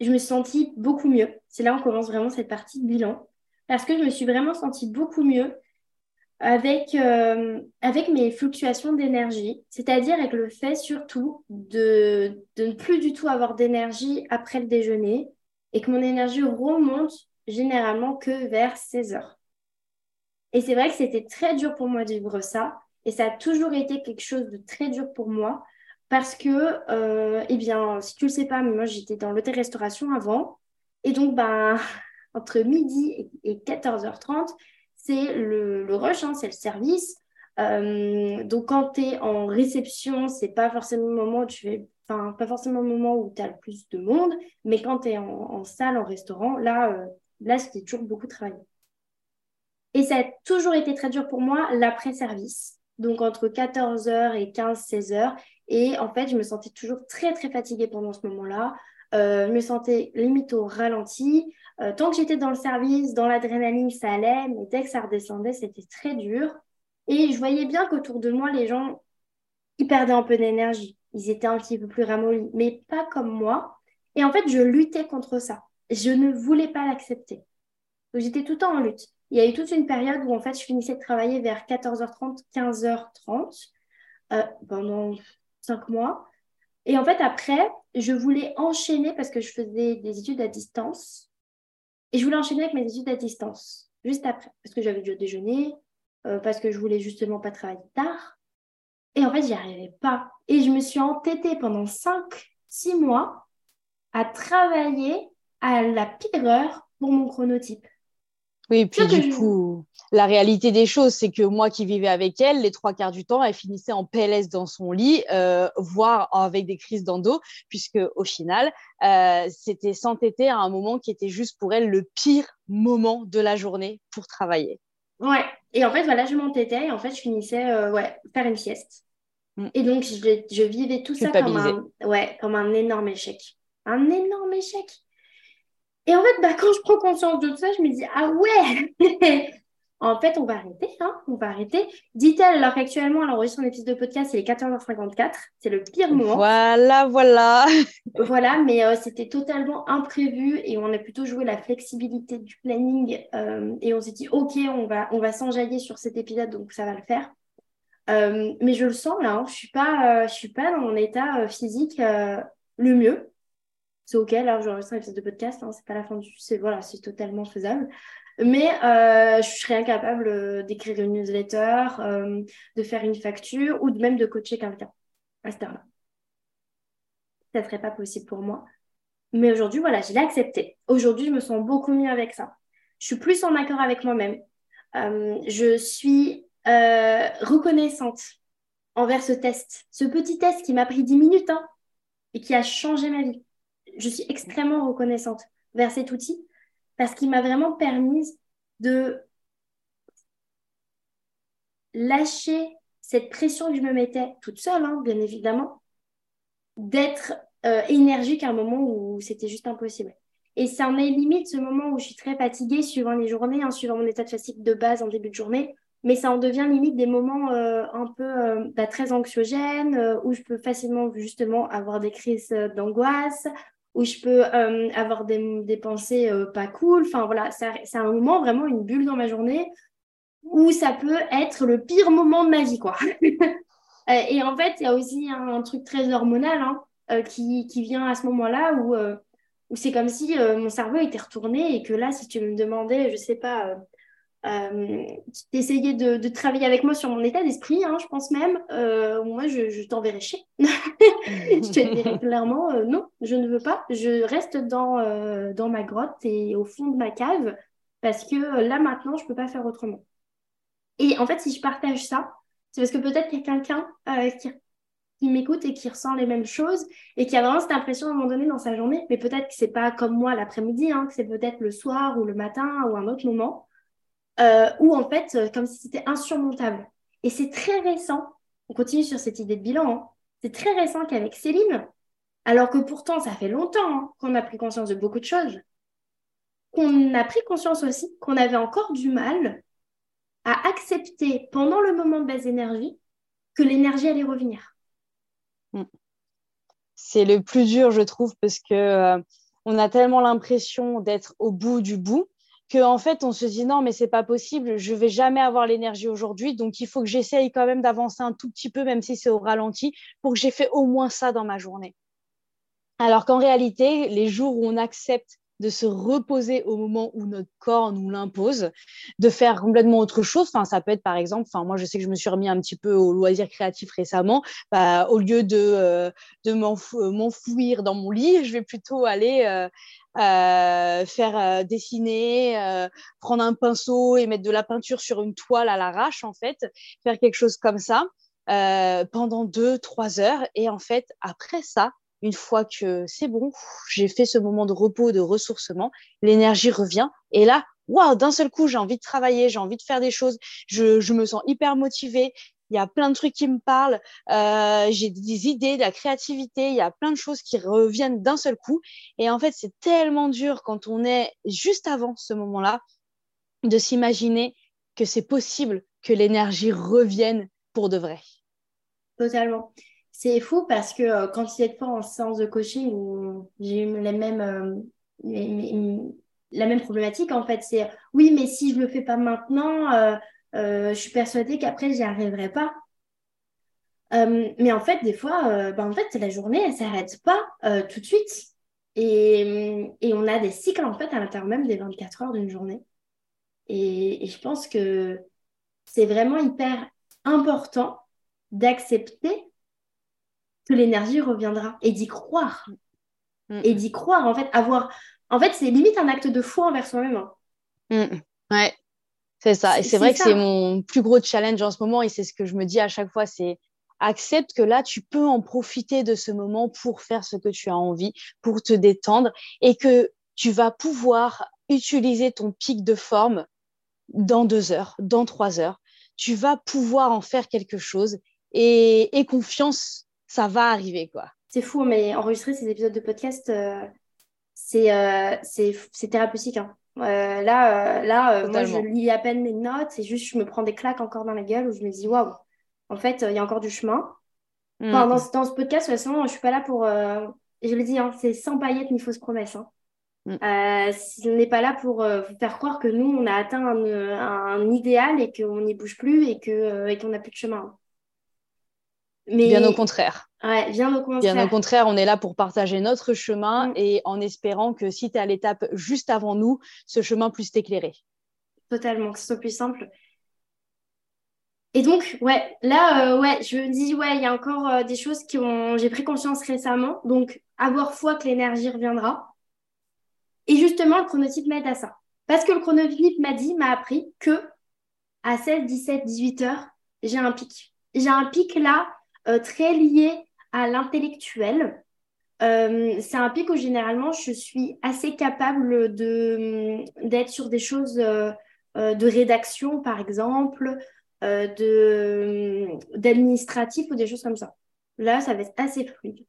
[SPEAKER 1] je me suis sentie beaucoup mieux. C'est là où on commence vraiment cette partie de bilan parce que je me suis vraiment sentie beaucoup mieux avec, euh, avec mes fluctuations d'énergie, c'est-à-dire avec le fait surtout de, de ne plus du tout avoir d'énergie après le déjeuner et que mon énergie remonte généralement que vers 16 heures. Et c'est vrai que c'était très dur pour moi de vivre ça et ça a toujours été quelque chose de très dur pour moi parce que, euh, eh bien, si tu le sais pas, mais moi j'étais dans l'hôtel-restauration avant et donc, ben, entre midi et 14h30, c'est le, rush, hein, c'est le service. Euh, donc, quand tu es en réception, c'est pas forcément le moment où tu fais, enfin, pas forcément le moment où tu as le plus de monde, mais quand tu es en, salle, en restaurant, là, euh, Là, c'était toujours beaucoup travaillé. Et ça a toujours été très dur pour moi l'après-service. Donc entre 14h et 15-16h. Et en fait, je me sentais toujours très, très fatiguée pendant ce moment-là. Euh, je me sentais limite au ralenti. Euh, tant que j'étais dans le service, dans l'adrénaline, ça allait. Mais dès que ça redescendait, c'était très dur. Et je voyais bien qu'autour de moi, les gens, ils perdaient un peu d'énergie. Ils étaient un petit peu plus ramollis, mais pas comme moi. Et en fait, je luttais contre ça. Je ne voulais pas l'accepter. J'étais tout le temps en lutte. Il y a eu toute une période où, en fait, je finissais de travailler vers 14h30, 15h30 euh, pendant cinq mois. Et en fait, après, je voulais enchaîner parce que je faisais des études à distance. Et je voulais enchaîner avec mes études à distance, juste après, parce que j'avais dû déjeuner, euh, parce que je voulais justement pas travailler tard. Et en fait, j'y arrivais pas. Et je me suis entêtée pendant 5, 6 mois à travailler à la pire heure pour mon chronotype.
[SPEAKER 2] Oui, et puis du coup, la réalité des choses, c'est que moi qui vivais avec elle, les trois quarts du temps, elle finissait en PLS dans son lit, euh, voire avec des crises d'endo, puisque au final, euh, c'était s'entêter à un moment qui était juste pour elle le pire moment de la journée pour travailler.
[SPEAKER 1] Ouais, et en fait, voilà, je m'entêtais et en fait, je finissais, euh, ouais, faire une sieste. Mm. Et donc, je, je, vivais tout ça comme un, ouais, comme un énorme échec. Un énorme échec. Et en fait, bah, quand je prends conscience de tout ça, je me dis, ah ouais, en fait, on va arrêter, hein, on va arrêter. Dit-elle, alors qu'actuellement, elle enregistre son épisode de podcast, il est 14h54, c'est le pire moment.
[SPEAKER 2] Voilà, voilà.
[SPEAKER 1] voilà, mais euh, c'était totalement imprévu et on a plutôt joué la flexibilité du planning euh, et on s'est dit, ok, on va, on va s'enjailler sur cet épisode, donc ça va le faire. Euh, mais je le sens là, hein, je ne suis, pas, je suis pas dans mon état physique le mieux c'est OK, là, j'enregistre un épisode de podcast, hein, c'est pas la fin du... C'est, voilà, c'est totalement faisable. Mais euh, je serais incapable euh, d'écrire une newsletter, euh, de faire une facture ou même de coacher quelqu'un à cette heure-là. Ça serait pas possible pour moi. Mais aujourd'hui, voilà, je l'ai accepté. Aujourd'hui, je me sens beaucoup mieux avec ça. Je suis plus en accord avec moi-même. je suis reconnaissante envers ce test. Ce petit test qui m'a pris 10 minutes hein, et qui a changé ma vie je suis extrêmement reconnaissante vers cet outil parce qu'il m'a vraiment permis de lâcher cette pression que je me mettais toute seule, hein, bien évidemment, d'être euh, énergique à un moment où c'était juste impossible. Et ça en est limite ce moment où je suis très fatiguée suivant les journées, hein, suivant mon état de fatigue de base en début de journée, mais ça en devient limite des moments euh, un peu euh, bah, très anxiogènes, où je peux facilement justement avoir des crises d'angoisse, où je peux euh, avoir des, pensées euh, pas cool. Enfin voilà, c'est un moment vraiment une bulle dans ma journée où ça peut être le pire moment de ma vie. Euh, et en fait, il y a aussi un, truc très hormonal hein, qui, vient à ce moment-là où, c'est comme si mon cerveau était retourné et que là, si tu me demandais, je sais pas, euh, d'essayer de, travailler avec moi sur mon état d'esprit, hein, je pense même. Euh, moi, je, je t'enverrai chier. je te dirais clairement, euh, non, je ne veux pas. Je reste dans, dans ma grotte et au fond de ma cave parce que là, maintenant, je ne peux pas faire autrement. Et en fait, si je partage ça, c'est parce que peut-être qu'il y a quelqu'un qui, qui m'écoute et qui ressent les mêmes choses et qui a vraiment cette impression à un moment donné dans sa journée, mais peut-être que c'est pas comme moi l'après-midi, hein, que c'est peut-être le soir ou le matin ou un autre moment euh, ou en fait, euh, comme si c'était insurmontable. Et c'est très récent, on continue sur cette idée de bilan, hein. c'est très récent qu'avec Céline, alors que pourtant ça fait longtemps hein, qu'on a pris conscience de beaucoup de choses, qu'on a pris conscience aussi qu'on avait encore du mal à accepter pendant le moment de baisse énergie que l'énergie allait revenir.
[SPEAKER 2] Mm. C'est le plus dur, je trouve, parce que euh, on a tellement l'impression d'être au bout du bout qu'en en fait on se dit non mais c'est pas possible, je vais jamais avoir l'énergie aujourd'hui, donc il faut que j'essaye quand même d'avancer un tout petit peu, même si c'est au ralenti, pour que j'ai fait au moins ça dans ma journée. Alors qu'en réalité, les jours où on accepte de se reposer au moment où notre corps nous l'impose, de faire complètement autre chose. Enfin, ça peut être par exemple, enfin, moi je sais que je me suis remis un petit peu au loisir créatif récemment. Bah, au lieu de, euh, de m'enfouir dans mon lit, je vais plutôt aller euh, euh, faire dessiner, prendre un pinceau et mettre de la peinture sur une toile à l'arrache, en fait, faire quelque chose comme ça pendant deux, trois heures. Et en fait, après ça, une fois que c'est bon, j'ai fait ce moment de repos, de ressourcement, l'énergie revient. Et là, waouh, d'un seul coup, j'ai envie de travailler, j'ai envie de faire des choses, je, me sens hyper motivée. Il y a plein de trucs qui me parlent, euh, j'ai des idées, de la créativité, il y a plein de choses qui reviennent d'un seul coup. Et en fait, c'est tellement dur quand on est juste avant ce moment-là de s'imaginer que c'est possible que l'énergie revienne pour de vrai.
[SPEAKER 1] Totalement. C'est fou parce que euh, a de fois en séance de coaching où j'ai eu euh, la même problématique, en fait, c'est oui, mais si je ne le fais pas maintenant, euh, je suis persuadée qu'après, j'y arriverai pas. mais en fait, des fois, ben, en fait, la journée, elle s'arrête pas tout de suite. Et, et, on a des cycles, en fait, à l'intérieur même des 24 heures d'une journée. Et je pense que c'est vraiment hyper important d'accepter que l'énergie reviendra et d'y croire. Mm, et mm. d'y croire, en fait, avoir. En fait, c'est limite un acte de foi envers soi-même. Hein.
[SPEAKER 2] Mm, ouais, c'est ça. Et c'est vrai que c'est mon plus gros challenge en ce moment et c'est ce que je me dis à chaque fois c'est accepte que là, tu peux en profiter de ce moment pour faire ce que tu as envie, pour te détendre et que tu vas pouvoir utiliser ton pic de forme dans deux heures, dans trois heures. Tu vas pouvoir en faire quelque chose et, et confiance ça va arriver, quoi.
[SPEAKER 1] C'est fou, mais enregistrer ces épisodes de podcast, euh, euh, c'est thérapeutique. Hein. Euh, là, là moi, je lis à peine mes notes, c'est juste je me prends des claques encore dans la gueule où je me dis, waouh, en fait, il y a encore du chemin. Mm. dans, ce podcast, de toute façon, je suis pas là pour. je le dis, hein, c'est sans paillettes ni fausses promesses. Hein. Mm. on n'est pas là pour vous faire croire que nous, on a atteint un, idéal et qu'on n'y bouge plus et qu'on n'a plus de chemin.
[SPEAKER 2] Bien au contraire.
[SPEAKER 1] Ouais, bien au contraire.
[SPEAKER 2] Bien au contraire, on est là pour partager notre chemin mm. et en espérant que si tu es à l'étape juste avant nous, ce chemin puisse t'éclairer.
[SPEAKER 1] Totalement, que ce soit plus simple. Et donc, ouais, là, euh, ouais, je me dis, ouais, il y a encore euh, des choses qui ont. J'ai pris conscience récemment. Donc, avoir foi que l'énergie reviendra. Et justement, le chronotype m'aide à ça. Parce que le chronotype m'a dit, m'a appris que à 16, 17, 18 heures, j'ai un pic. J'ai un pic là très lié à l'intellectuel. Euh, c'est un pic où généralement je suis assez capable de, d'être sur des choses euh, de rédaction, par exemple, de, d'administratif ou des choses comme ça. Là, ça va être assez fluide.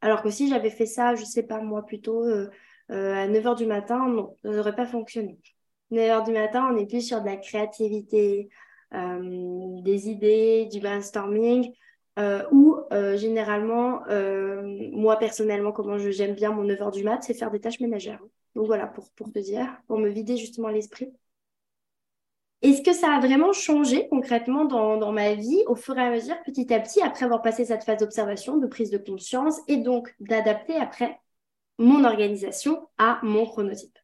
[SPEAKER 1] Alors que si j'avais fait ça, je sais pas moi, plutôt à 9h du matin, non, ça n'aurait pas fonctionné. 9h du matin, on est plus sur de la créativité, des idées, du brainstorming. Euh, ou euh, généralement, euh, moi personnellement, comment j'aime bien mon 9h du mat, c'est faire des tâches ménagères. Donc voilà, pour, pour te dire, pour me vider justement l'esprit. Est-ce que ça a vraiment changé concrètement dans, dans, ma vie au fur et à mesure, petit à petit, après avoir passé cette phase d'observation, de prise de conscience et donc d'adapter après mon organisation à mon chronotype?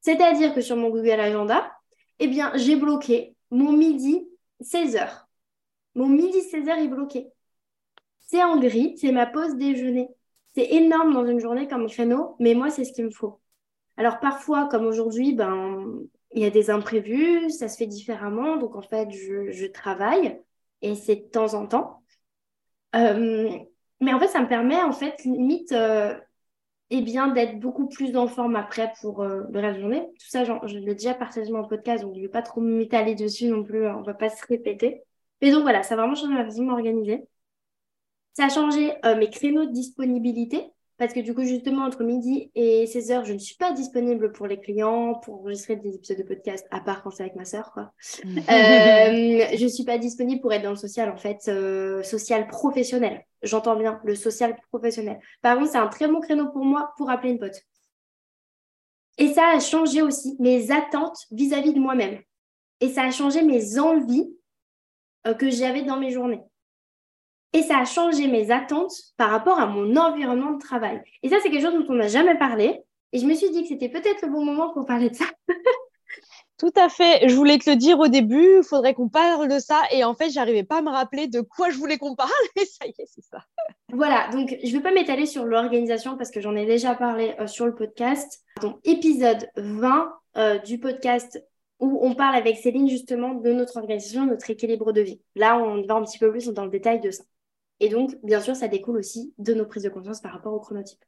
[SPEAKER 1] C'est-à-dire que sur mon Google Agenda, eh bien, j'ai bloqué mon midi 16h. Mon midi 16h est bloqué. C'est en gris, c'est ma pause déjeuner. C'est énorme dans une journée comme créneau, mais moi, c'est ce qu'il me faut. Alors parfois, comme aujourd'hui, ben, il y a des imprévus, ça se fait différemment. Donc en fait, je, travaille et c'est de temps en temps. Euh, mais en fait, ça me permet, en fait, limite, euh, eh bien, d'être beaucoup plus en forme après pour euh, le reste de la journée. Tout ça, je l'ai déjà partagé dans le podcast, donc je ne vais pas trop m'étaler dessus non plus, on ne va pas se répéter. Mais donc voilà, ça a vraiment changé ma façon de. Ça a changé euh, mes créneaux de disponibilité parce que du coup, justement, entre midi et 16h, je ne suis pas disponible pour les clients, pour enregistrer des épisodes de podcast, à part quand c'est avec ma sœur, quoi. euh, je ne suis pas disponible pour être dans le social, en fait, euh, social professionnel. J'entends bien, le social professionnel. Par contre, c'est un très bon créneau pour moi pour appeler une pote. Et ça a changé aussi mes attentes vis-à-vis -vis de moi-même. Et ça a changé mes envies euh, que j'avais dans mes journées. Et ça a changé mes attentes par rapport à mon environnement de travail. Et ça, c'est quelque chose dont on n'a jamais parlé. Et je me suis dit que c'était peut-être le bon moment pour parler de ça.
[SPEAKER 2] Tout à fait. Je voulais te le dire au début, il faudrait qu'on parle de ça. Et en fait, j'arrivais pas à me rappeler de quoi je voulais qu'on parle. Et ça y est, c'est ça.
[SPEAKER 1] Voilà, donc je ne vais pas m'étaler sur l'organisation parce que j'en ai déjà parlé euh, sur le podcast. Donc, épisode 20 euh, du podcast où on parle avec Céline justement de notre organisation, notre équilibre de vie. Là, on va un petit peu plus dans le détail de ça. Et donc, bien sûr, ça découle aussi de nos prises de conscience par rapport au chronotype.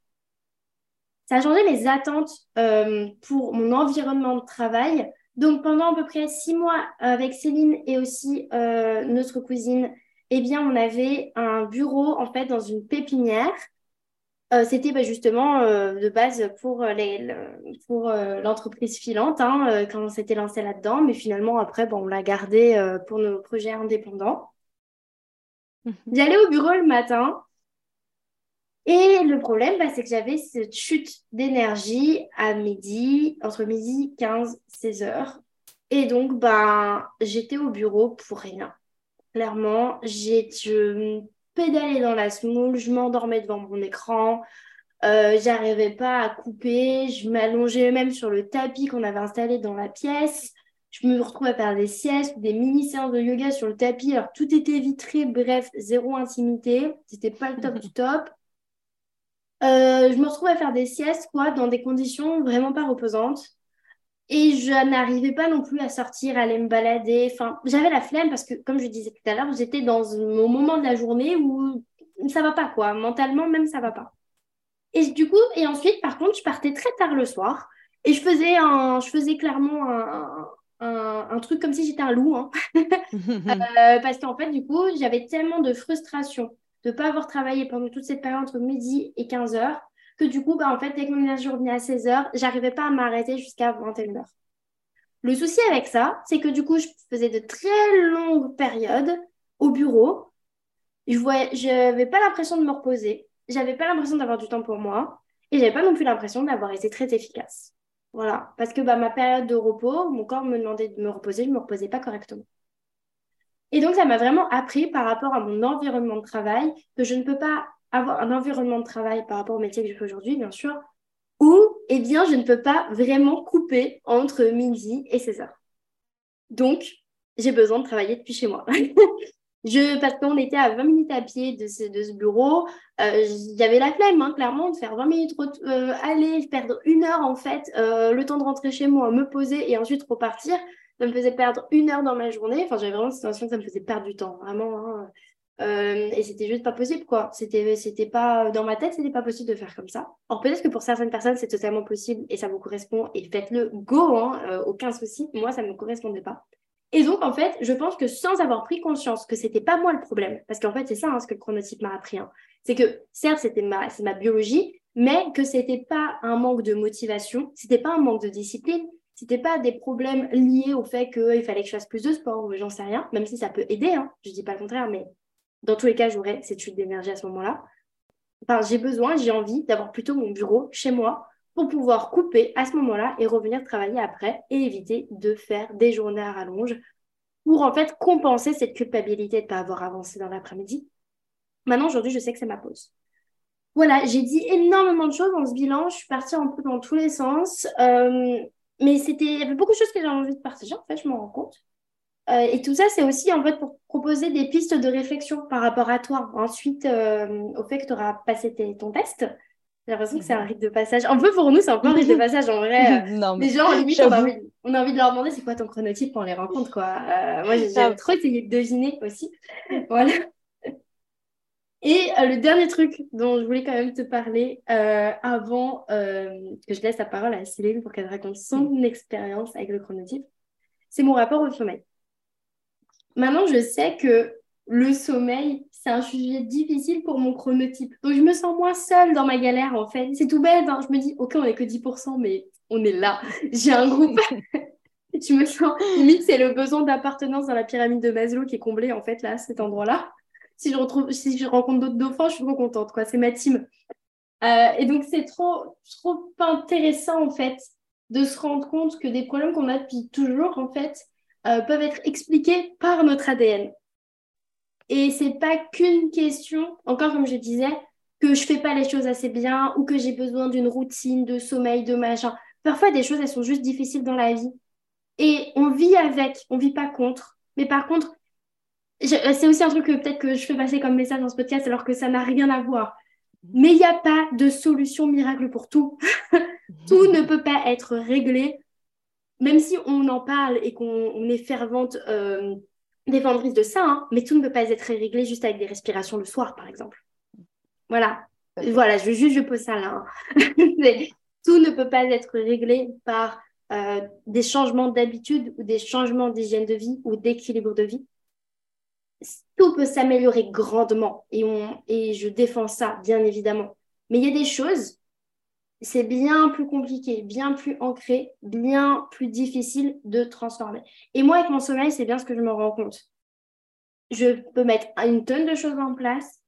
[SPEAKER 1] Ça a changé mes attentes euh, pour mon environnement de travail. Donc, pendant à peu près six mois avec Céline et aussi euh, notre cousine, eh bien, on avait un bureau en fait dans une pépinière. Euh, c'était bah, justement de base pour l'entreprise filante hein, quand on s'était lancé là-dedans, mais finalement après, bon, on l'a gardé pour nos projets indépendants. J'allais au bureau le matin et le problème, bah, c'est que j'avais cette chute d'énergie à midi, entre midi 15 16 heures. Et donc, bah, j'étais au bureau pour rien. Clairement, j'ai pédalé dans la smoule, je m'endormais devant mon écran, euh, j'arrivais pas à couper, je m'allongeais même sur le tapis qu'on avait installé dans la pièce. Je me retrouvais à faire des siestes, des mini séances de yoga sur le tapis. Alors tout était vitré, bref, zéro intimité. C'était pas le top du top. Euh, je me retrouvais à faire des siestes, quoi, dans des conditions vraiment pas reposantes. Et je n'arrivais pas non plus à sortir, à aller me balader. Enfin, j'avais la flemme parce que, comme je disais tout à l'heure, j'étais dans mon moment de la journée où ça va pas, quoi. Mentalement, même, ça va pas. Et du coup, et ensuite, par contre, je partais très tard le soir et je faisais, un, je faisais clairement un, un, un truc comme si j'étais un loup. Hein. euh, parce qu'en fait, du coup, j'avais tellement de frustration de ne pas avoir travaillé pendant toute cette période entre midi et 15 heures, que du coup, bah, en fait, dès que mon énergie revenait à 16 heures, j'arrivais pas à m'arrêter jusqu'à 21 heures. Le souci avec ça, c'est que du coup, je faisais de très longues périodes au bureau. Je n'avais pas l'impression de me reposer. J'avais pas l'impression d'avoir du temps pour moi. Et j'avais pas non plus l'impression d'avoir été très efficace. Voilà. Parce que bah, ma période de repos, mon corps me demandait de me reposer, je ne me reposais pas correctement. Et donc, ça m'a vraiment appris par rapport à mon environnement de travail que je ne peux pas avoir un environnement de travail par rapport au métier que je fais aujourd'hui, bien sûr, où, eh bien, je ne peux pas vraiment couper entre midi et 16 heures. Donc, j'ai besoin de travailler depuis chez moi. parce qu'on était à 20 minutes à pied de ce, de ce bureau, euh, j'avais la flemme, hein, clairement, de faire 20 minutes euh, aller, perdre une heure en fait, euh, le temps de rentrer chez moi, me poser et ensuite repartir ça me faisait perdre une heure dans ma journée. Enfin, j'avais vraiment cette sensation que ça me faisait perdre du temps, vraiment. Hein. Euh, et c'était juste pas possible, quoi. C'était, pas dans ma tête, c'était pas possible de faire comme ça. Alors peut-être que pour certaines personnes, c'est totalement possible et ça vous correspond et faites-le, go, hein, euh, aucun souci. Moi, ça ne me correspondait pas. Et donc, en fait, je pense que sans avoir pris conscience que c'était pas moi le problème, parce qu'en fait, c'est ça hein, ce que le chronotype m'a appris, c'est que certes, c'était ma, ma biologie, mais que c'était pas un manque de motivation, c'était pas un manque de discipline, c'était pas des problèmes liés au fait qu'il fallait que je fasse plus de sport ou j'en sais rien, même si ça peut aider, hein, je dis pas le contraire, mais dans tous les cas, j'aurais cette chute d'énergie à ce moment-là. Enfin, j'ai besoin, j'ai envie d'avoir plutôt mon bureau chez moi pour pouvoir couper à ce moment-là et revenir travailler après et éviter de faire des journées à rallonge pour en fait compenser cette culpabilité de ne pas avoir avancé dans l'après-midi. Maintenant, aujourd'hui, je sais que c'est ma pause. Voilà, j'ai dit énormément de choses dans ce bilan. Je suis partie un peu dans tous les sens. Euh, mais c'était, il y avait beaucoup de choses que j'avais envie de partager, en fait, je m'en rends compte. Euh, et tout ça, c'est aussi en fait pour proposer des pistes de réflexion par rapport à toi. Ensuite, euh, au fait que tu auras passé ton test, j'ai l'impression que c'est un rite de passage. Un peu pour nous, c'est un peu un rite de passage en vrai. non, mais... Les gens, limite, on a, envie, on a envie de leur demander c'est quoi ton chronotype quand on les rencontre. Quoi. Euh, moi, j'ai trop essayé de deviner aussi. Voilà. Et euh, le dernier truc dont je voulais quand même te parler euh, avant que je laisse la parole à Céline pour qu'elle raconte son expérience avec le chronotype, c'est mon rapport au sommeil. Maintenant, je sais que le sommeil, c'est un sujet difficile pour mon chronotype. Donc, je me sens moins seule dans ma galère, en fait. C'est tout bête. Hein. Je me dis, OK, on n'est que 10%, mais on est là. J'ai un groupe. je me sens, limite, c'est le besoin d'appartenance dans la pyramide de Maslow qui est comblé, en fait, là, à cet endroit-là si je, retrouve, si je rencontre d'autres dauphins, je suis trop contente. quoi. C'est ma team. Euh, et donc, c'est trop, trop intéressant, en fait, de se rendre compte que des problèmes qu'on a depuis toujours, en fait, euh, peuvent être expliqués par notre ADN. Et c'est pas qu'une question, encore comme je disais, que je fais pas les choses assez bien ou que j'ai besoin d'une routine de sommeil, de machin. Parfois, des choses, elles sont juste difficiles dans la vie. Et on vit avec, on vit pas contre. Mais par contre, euh, c'est aussi un truc que peut-être que je fais passer comme message dans ce podcast alors que ça n'a rien à voir. Mais il n'y a pas de solution miracle pour tout. tout ne peut pas être réglé, même si on en parle et qu'on est fervente euh, défendrice de ça, hein, mais tout ne peut pas être réglé juste avec des respirations le soir, par exemple. Voilà. Voilà, je, juste je pose ça là. Hein. tout ne peut pas être réglé par euh, des changements d'habitude ou des changements d'hygiène de vie ou d'équilibre de vie. Tout peut s'améliorer grandement et, on, et je défends ça, bien évidemment. Mais il y a des choses, c'est bien plus compliqué, bien plus ancré, bien plus difficile de transformer. Et moi, avec mon sommeil, c'est bien ce que je me rends compte. Je peux mettre une tonne de choses en place.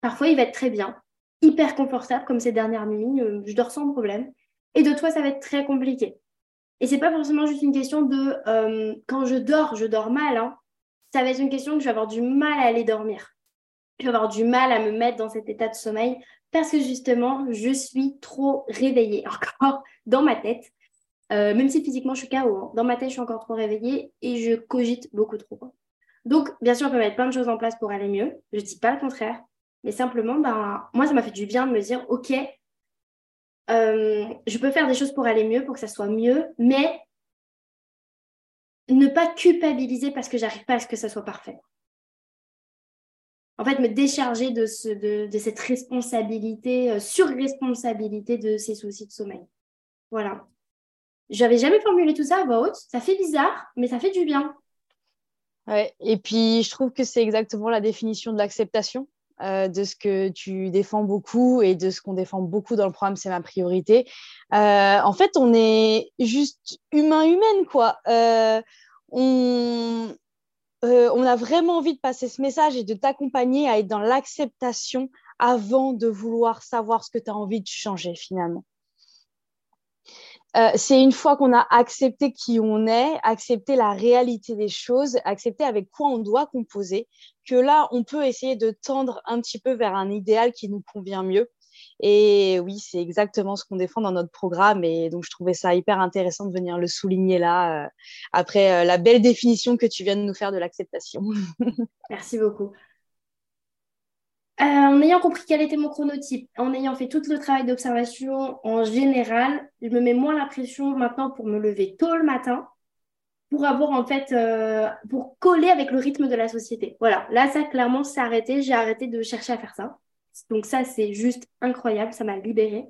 [SPEAKER 1] Parfois, il va être très bien, hyper confortable, comme ces dernières nuits. Euh, je dors sans problème. Et de toi, ça va être très compliqué. Et c'est pas forcément juste une question de euh, quand je dors, je dors mal. Hein. Ça va être une question que je vais avoir du mal à aller dormir. Je vais avoir du mal à me mettre dans cet état de sommeil parce que justement, je suis trop réveillée encore dans ma tête. Euh, même si physiquement je suis KO, hein. dans ma tête je suis encore trop réveillée et je cogite beaucoup trop. Donc, bien sûr, on peut mettre plein de choses en place pour aller mieux. Je ne dis pas le contraire. Mais simplement, ben, moi, ça m'a fait du bien de me dire, OK, euh, je peux faire des choses pour aller mieux, pour que ça soit mieux, mais ne pas culpabiliser parce que j'arrive pas à ce que ça soit parfait. En fait, me décharger de, ce, de, cette responsabilité, euh, sur-responsabilité de ces soucis de sommeil. Voilà. J'avais jamais formulé tout ça à voix haute. Ça fait bizarre, mais ça fait du bien.
[SPEAKER 2] Ouais, et puis je trouve que c'est exactement la définition de l'acceptation. Euh, de ce que tu défends beaucoup et de ce qu'on défend beaucoup dans le programme C'est ma priorité. Euh, en fait, on est juste humain-humaine, quoi. Euh, on, a vraiment envie de passer ce message et de t'accompagner à être dans l'acceptation avant de vouloir savoir ce que tu as envie de changer finalement. Euh, c'est une fois qu'on a accepté qui on est, accepté la réalité des choses, accepté avec quoi on doit composer, que là, on peut essayer de tendre un petit peu vers un idéal qui nous convient mieux. Et oui, c'est exactement ce qu'on défend dans notre programme. Et donc, je trouvais ça hyper intéressant de venir le souligner là, euh, après euh, la belle définition que tu viens de nous faire de l'acceptation.
[SPEAKER 1] Merci beaucoup. Euh, en ayant compris quel était mon chronotype, en ayant fait tout le travail d'observation en général, je me mets moins la pression maintenant pour me lever tôt le matin, pour avoir en fait, pour coller avec le rythme de la société. Voilà, là ça clairement s'est arrêté, j'ai arrêté de chercher à faire ça. Donc ça c'est juste incroyable, ça m'a libérée.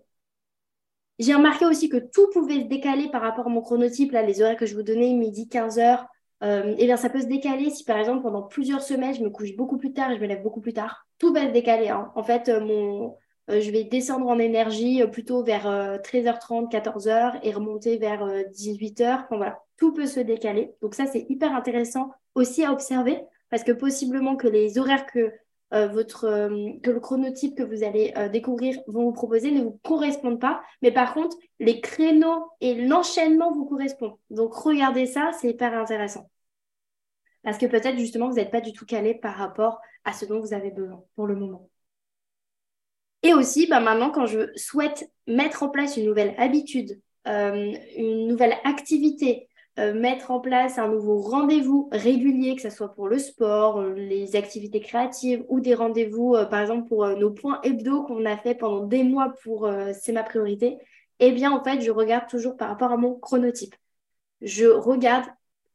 [SPEAKER 1] J'ai remarqué aussi que tout pouvait se décaler par rapport à mon chronotype, là les horaires que je vous donnais, midi, 15 heures, euh, eh bien, ça peut se décaler si, par exemple, pendant plusieurs semaines, je me couche beaucoup plus tard et je me lève beaucoup plus tard. Tout va se décaler. Hein. En fait, euh, mon, euh, je vais descendre en énergie plutôt vers 13h30, 14h et remonter vers 18h. Enfin, voilà, tout peut se décaler. Donc ça, c'est hyper intéressant aussi à observer parce que possiblement que les horaires que, votre, que le chronotype que vous allez découvrir vont vous proposer ne vous correspondent pas. Mais par contre, les créneaux et l'enchaînement vous correspondent. Donc regardez ça, c'est hyper intéressant parce que peut-être justement vous n'êtes pas du tout calé par rapport à ce dont vous avez besoin pour le moment. Et aussi, bah, maintenant, quand je souhaite mettre en place une nouvelle habitude, euh, une nouvelle activité, euh, mettre en place un nouveau rendez-vous régulier, que ce soit pour le sport, les activités créatives ou des rendez-vous, euh, par exemple, pour nos points hebdo qu'on a fait pendant des mois pour C'est ma priorité, eh bien, en fait, je regarde toujours par rapport à mon chronotype. Je regarde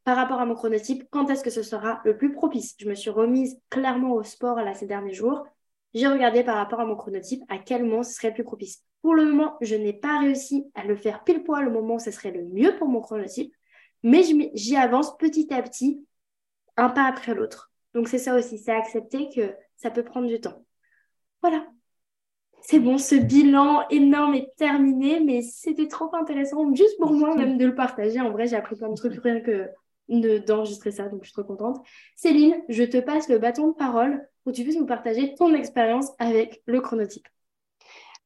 [SPEAKER 1] par rapport à mon chronotype, quand est-ce que ce sera le plus propice. Je me suis remise clairement au sport là ces derniers jours. J'ai regardé par rapport à mon chronotype à quel moment ce serait le plus propice. Pour le moment, je n'ai pas réussi à le faire pile poil au moment où ce serait le mieux pour mon chronotype, mais j'y avance petit à petit, un pas après l'autre. Donc c'est ça aussi, c'est accepter que ça peut prendre du temps. Voilà. C'est bon, ce bilan énorme est terminé, mais c'était trop intéressant, juste pour moi même de le partager. En vrai, j'ai appris plein de trucs rien que d'enregistrer ça, donc je suis trop contente. Céline, je te passe le bâton de parole pour que tu puisses nous partager ton expérience avec le chronotype.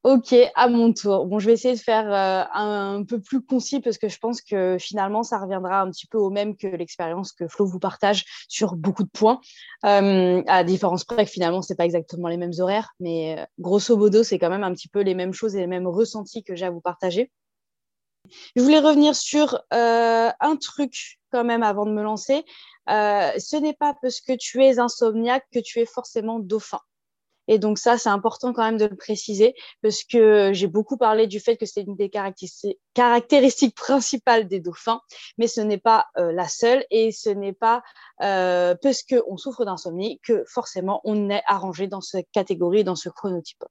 [SPEAKER 2] Ok, à mon tour. Bon, je vais essayer de faire euh, un, peu plus concis parce que je pense que finalement, ça reviendra un petit peu au même que l'expérience que Flo vous partage sur beaucoup de points. Euh, à différence près que finalement, ce n'est pas exactement les mêmes horaires, mais euh, grosso modo, c'est quand même un petit peu les mêmes choses et les mêmes ressentis que j'ai à vous partager. Je voulais revenir sur un truc quand même avant de me lancer. ce n'est pas parce que tu es insomniaque que tu es forcément dauphin. Et donc ça, c'est important quand même de le préciser parce que j'ai beaucoup parlé du fait que c'est une des caractéristiques principales des dauphins, mais ce n'est pas euh, la seule et ce n'est pas euh, parce qu'on souffre d'insomnie que forcément on est arrangé dans cette catégorie, dans ce chronotype.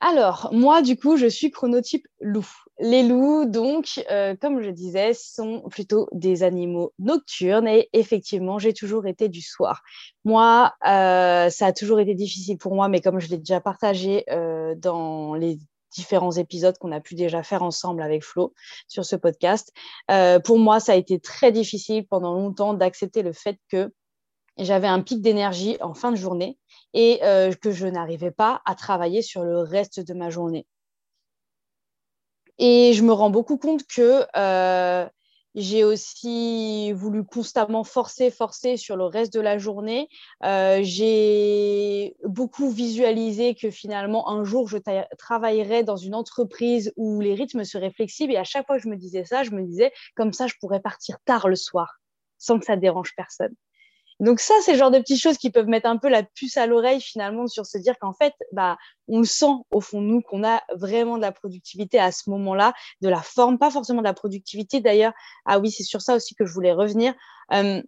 [SPEAKER 2] Alors, moi, du coup, je suis chronotype loup. Les loups, donc, euh, comme je disais, sont plutôt des animaux nocturnes et effectivement, j'ai toujours été du soir. Moi, euh, ça a toujours été difficile pour moi, mais comme je l'ai déjà partagé euh, dans les différents épisodes qu'on a pu déjà faire ensemble avec Flo sur ce podcast, pour moi, ça a été très difficile pendant longtemps d'accepter le fait que j'avais un pic d'énergie en fin de journée et euh, que je n'arrivais pas à travailler sur le reste de ma journée. Et je me rends beaucoup compte que euh, j'ai aussi voulu constamment forcer, forcer sur le reste de la journée. Euh, j'ai beaucoup visualisé que finalement, un jour, je travaillerais dans une entreprise où les rythmes seraient flexibles. Et à chaque fois que je me disais ça, je me disais, comme ça, je pourrais partir tard le soir, sans que ça dérange personne. Donc ça, c'est le genre de petites choses qui peuvent mettre un peu la puce à l'oreille finalement sur se dire qu'en fait, bah, on sent au fond de nous qu'on a vraiment de la productivité à ce moment-là, de la forme, pas forcément de la productivité d'ailleurs. Ah oui, c'est sur ça aussi que je voulais revenir. Euh,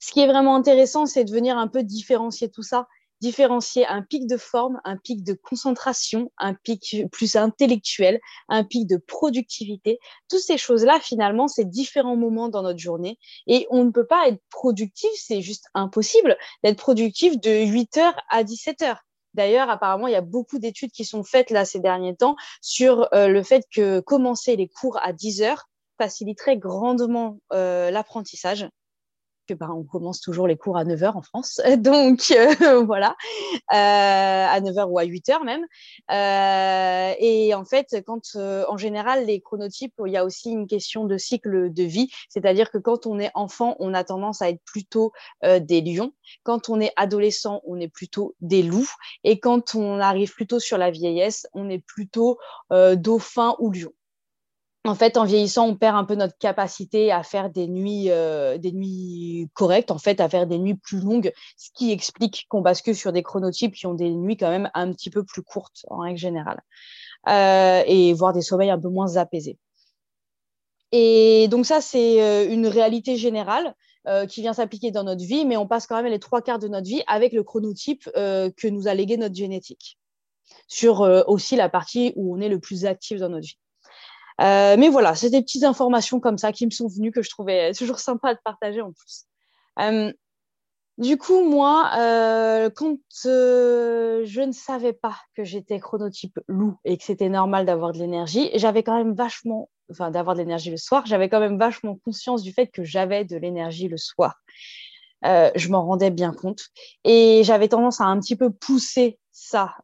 [SPEAKER 2] ce qui est vraiment intéressant, c'est de venir un peu différencier tout ça différencier un pic de forme, un pic de concentration, un pic plus intellectuel, un pic de productivité. Toutes ces choses-là, finalement, c'est différents moments dans notre journée et on ne peut pas être productif, c'est juste impossible d'être productif de 8h à 17h. D'ailleurs, apparemment, il y a beaucoup d'études qui sont faites là ces derniers temps sur euh, le fait que commencer les cours à 10 heures faciliterait grandement euh, l'apprentissage que bah, on commence toujours les cours à 9h en France. Donc euh, voilà, euh, à 9h ou à 8h même. Euh, et en fait, quand en général, les chronotypes, il y a aussi une question de cycle de vie. C'est-à-dire que quand on est enfant, on a tendance à être plutôt des lions. Quand on est adolescent, on est plutôt des loups. Et quand on arrive plutôt sur la vieillesse, on est plutôt dauphin ou lion en fait, en vieillissant, on perd un peu notre capacité à faire des nuits, euh, des nuits correctes, en fait, à faire des nuits plus longues, ce qui explique qu'on bascule sur des chronotypes qui ont des nuits quand même un petit peu plus courtes en règle générale, euh, et voire des sommeils un peu moins apaisés. Et donc ça, c'est euh, une réalité générale qui vient s'appliquer dans notre vie, mais on passe quand même les trois quarts de notre vie avec le chronotype que nous a légué notre génétique, sur aussi la partie où on est le plus actif dans notre vie. Euh, mais voilà, c'est des petites informations comme ça qui me sont venues que je trouvais toujours sympa de partager en plus. Euh, du coup, moi, euh, quand je ne savais pas que j'étais chronotype loup et que c'était normal d'avoir de l'énergie, j'avais quand même vachement, enfin d'avoir de l'énergie le soir, j'avais quand même vachement conscience du fait que j'avais de l'énergie le soir. je m'en rendais bien compte et j'avais tendance à un petit peu pousser ça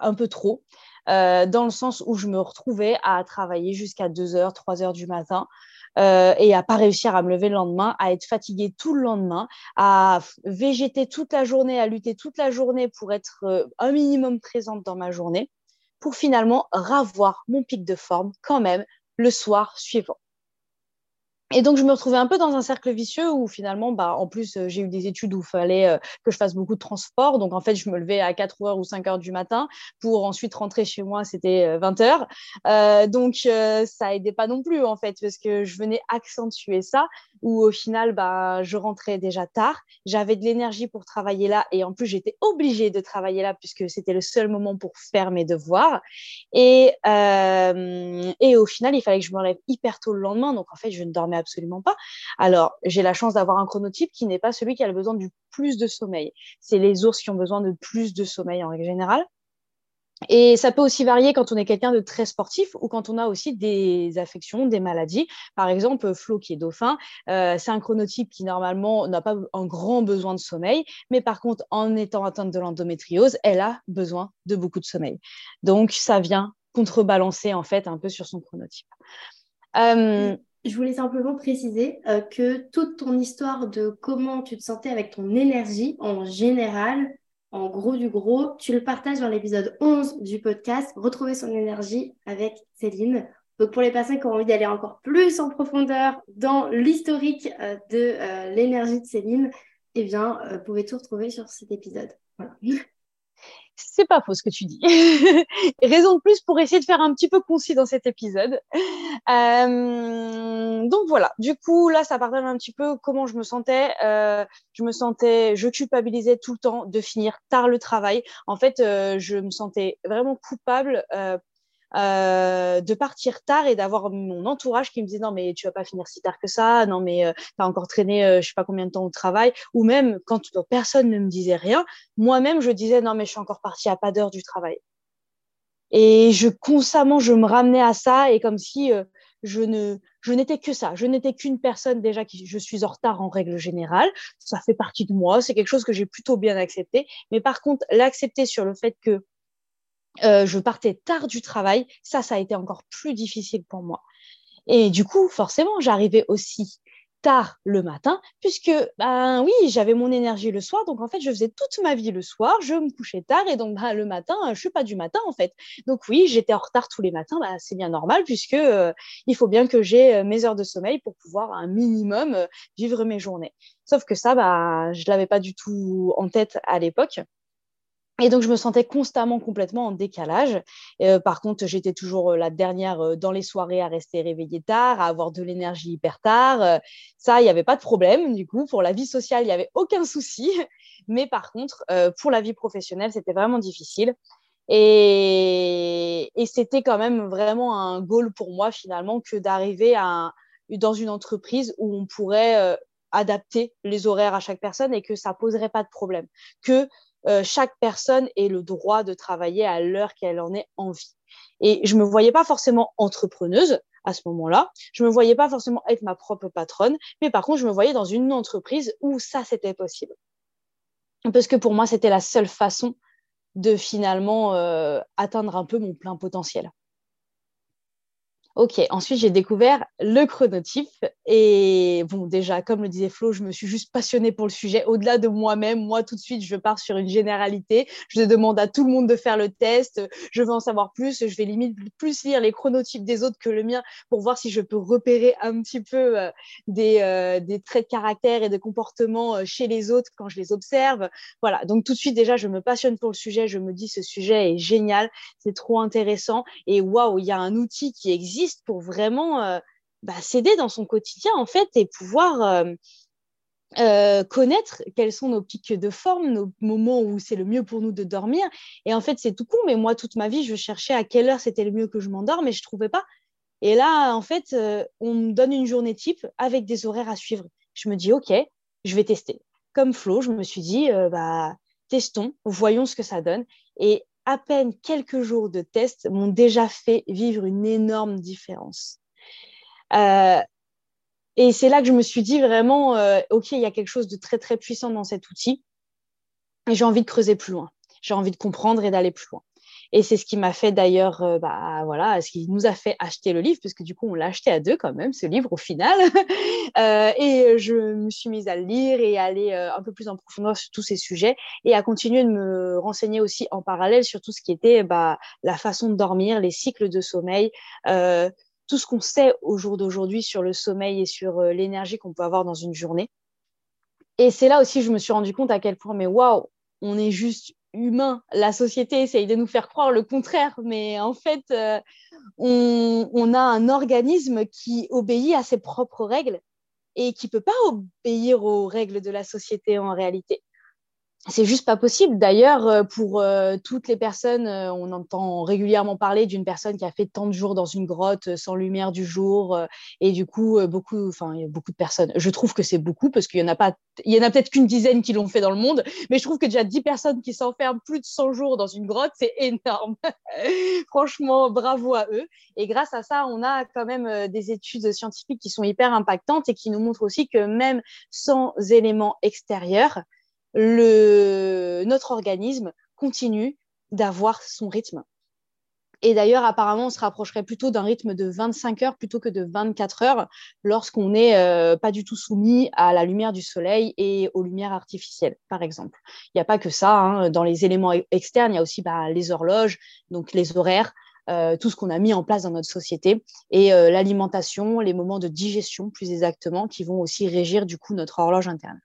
[SPEAKER 2] un peu trop. Euh, dans le sens où je me retrouvais à travailler jusqu'à 2h, 3h du matin. Euh, et à pas réussir à me lever le lendemain, à être fatiguée tout le lendemain, à végéter toute la journée, à lutter toute la journée pour être euh, un minimum présente dans ma journée, pour finalement ravoir mon pic de forme quand même le soir suivant. Et donc, je me retrouvais un peu dans un cercle vicieux où finalement, bah, en plus, euh, j'ai eu des études où il fallait euh, que je fasse beaucoup de transport. Donc, en fait, je me levais à 4 heures ou 5 heures du matin pour ensuite rentrer chez moi, c'était 20 euh, heures. donc, ça aidait pas non plus, en fait, parce que je venais accentuer ça, où au final, bah, je rentrais déjà tard. J'avais de l'énergie pour travailler là et en plus, j'étais obligée de travailler là puisque c'était le seul moment pour faire mes devoirs. Et, et au final, il fallait que je me lève hyper tôt le lendemain. Donc, en fait, je ne dormais absolument pas. Alors, j'ai la chance d'avoir un chronotype qui n'est pas celui qui a besoin du plus de sommeil. C'est les ours qui ont besoin de plus de sommeil en règle générale. Et ça peut aussi varier quand on est quelqu'un de très sportif ou quand on a aussi des affections, des maladies. Par exemple, Flo qui est dauphin, euh, c'est un chronotype qui normalement n'a pas un grand besoin de sommeil, mais par contre, en étant atteinte de l'endométriose, elle a besoin de beaucoup de sommeil. Donc, ça vient contrebalancer en fait un peu sur son chronotype.
[SPEAKER 1] Euh, je voulais simplement préciser euh, que toute ton histoire de comment tu te sentais avec ton énergie en général, en gros du gros, tu le partages dans l'épisode 11 du podcast Retrouver son énergie avec Céline. Donc pour les personnes qui ont envie d'aller encore plus en profondeur dans l'historique euh, de euh, l'énergie de Céline, eh bien, vous pouvez tout retrouver sur cet épisode. Voilà.
[SPEAKER 2] C'est pas faux ce que tu dis. Raison de plus pour essayer de faire un petit peu concis dans cet épisode. Euh, donc voilà, du coup là ça partage un petit peu comment je me sentais. Euh, je me sentais, je culpabilisais tout le temps de finir tard le travail. En fait, euh, je me sentais vraiment coupable euh, de partir tard et d'avoir mon entourage qui me disait non mais tu vas pas finir si tard que ça, non mais euh, encore traîné euh, je sais pas combien de temps au travail, ou même quand personne ne me disait rien, moi-même je disais non mais je suis encore partie à pas d'heure du travail. Et je constamment je me ramenais à ça et comme si je ne je n'étais que ça, je n'étais qu'une personne déjà qui je suis en retard en règle générale, ça fait partie de moi, c'est quelque chose que j'ai plutôt bien accepté, mais par contre l'accepter sur le fait que euh, je partais tard du travail. Ça, ça a été encore plus difficile pour moi. Et du coup, forcément, j'arrivais aussi tard le matin, puisque ben oui, j'avais mon énergie le soir, donc en fait, je faisais toute ma vie le soir, je me couchais tard, et donc ben, le matin, je suis pas du matin en fait. Donc oui, j'étais en retard tous les matins, ben, c'est bien normal, puisque euh, il faut bien que j'ai euh, mes heures de sommeil pour pouvoir un minimum vivre mes journées. Sauf que ça, ben, je l'avais pas du tout en tête à l'époque. Et donc, je me sentais constamment complètement en décalage. Euh, par contre, j'étais toujours euh, la dernière euh, dans les soirées à rester réveillée tard, à avoir de l'énergie hyper tard. ça, il n'y avait pas de problème. Du coup, pour la vie sociale, il n'y avait aucun souci. Mais par contre, pour la vie professionnelle, c'était vraiment difficile. Et, et c'était quand même vraiment un goal pour moi, finalement, que d'arriver dans une entreprise où on pourrait adapter les horaires à chaque personne et que ça poserait pas de problème. Que euh, chaque personne ait le droit de travailler à l'heure qu'elle en ait envie. Et je me voyais pas forcément entrepreneuse à ce moment-là. Je me voyais pas forcément être ma propre patronne, mais par contre, je me voyais dans une entreprise où ça, c'était possible. Parce que pour moi, c'était la seule façon de finalement euh, atteindre un peu mon plein potentiel. Ok, ensuite j'ai découvert le chronotype. Et bon, déjà, comme le disait Flo, je me suis juste passionnée pour le sujet. Au-delà de moi-même, moi tout de suite, je pars sur une généralité. Je demande à tout le monde de faire le test. Je veux en savoir plus. Je vais limite plus lire les chronotypes des autres que le mien pour voir si je peux repérer un petit peu euh, des, euh, des, traits de caractère et de comportement euh, chez les autres quand je les observe. Voilà, donc tout de suite, déjà, je me passionne pour le sujet. Je me dis, ce sujet est génial, c'est trop intéressant. Et waouh, il y a un outil qui existe pour vraiment euh, bah, s'aider dans son quotidien en fait et pouvoir euh, euh, connaître quels sont nos pics de forme, nos moments où c'est le mieux pour nous de dormir. Et en fait, c'est tout con, mais moi, toute ma vie, je cherchais à quelle heure c'était le mieux que je m'endorme mais je ne trouvais pas. Et là, en fait, on me donne une journée type avec des horaires à suivre. Je me dis, OK, je vais tester. Comme Flo, je me suis dit, bah, testons, voyons ce que ça donne. Et à peine quelques jours de test m'ont déjà fait vivre une énorme différence. Euh, et c'est là que je me suis dit vraiment, euh, OK, il y a quelque chose de très, très puissant dans cet outil. Et j'ai envie de creuser plus loin. J'ai envie de comprendre et d'aller plus loin. Et c'est ce qui m'a fait d'ailleurs, euh, bah, voilà, ce qui nous a fait acheter le livre, parce que du coup, on l'a acheté à deux quand même, ce livre au final. euh, et je me suis mise à le lire et à aller euh, un peu plus en profondeur sur tous ces sujets et à continuer de me renseigner aussi en parallèle sur tout ce qui était bah, la façon de dormir, les cycles de sommeil. Euh, tout ce qu'on sait au jour d'aujourd'hui sur le sommeil et sur euh, l'énergie qu'on peut avoir dans une journée. Et c'est là aussi que je me suis rendu compte à quel point, mais waouh, on est juste humain. La société essaye de nous faire croire le contraire, mais en fait, euh, on, a un organisme qui obéit à ses propres règles et qui peut pas obéir aux règles de la société en réalité c'est juste pas possible. D'ailleurs, euh, pour euh, toutes les personnes, euh, on entend régulièrement parler d'une personne qui a fait tant de jours dans une grotte sans lumière du jour, et du coup, beaucoup, enfin, beaucoup de personnes. Je trouve que c'est beaucoup parce qu'il y en a pas, il y en a peut-être qu'une dizaine qui l'ont fait dans le monde, mais je trouve que déjà 10 personnes qui s'enferment plus de 100 jours dans une grotte, c'est énorme. Franchement, bravo à eux. Et grâce à ça, on a quand même des études scientifiques qui sont hyper impactantes et qui nous montrent aussi que même sans éléments extérieurs, le, notre organisme continue d'avoir son rythme. Et d'ailleurs, apparemment, on se rapprocherait plutôt d'un rythme de 25 heures plutôt que de 24 heures lorsqu'on n'est euh, pas du tout soumis à la lumière du soleil et aux lumières artificielles, par exemple. Il n'y a pas que ça. Hein. Dans les éléments externes, il y a aussi bah, les horloges, donc les horaires, euh, tout ce qu'on a mis en place dans notre société et euh, l'alimentation, les moments de digestion, plus exactement, qui vont aussi régir du coup notre horloge interne.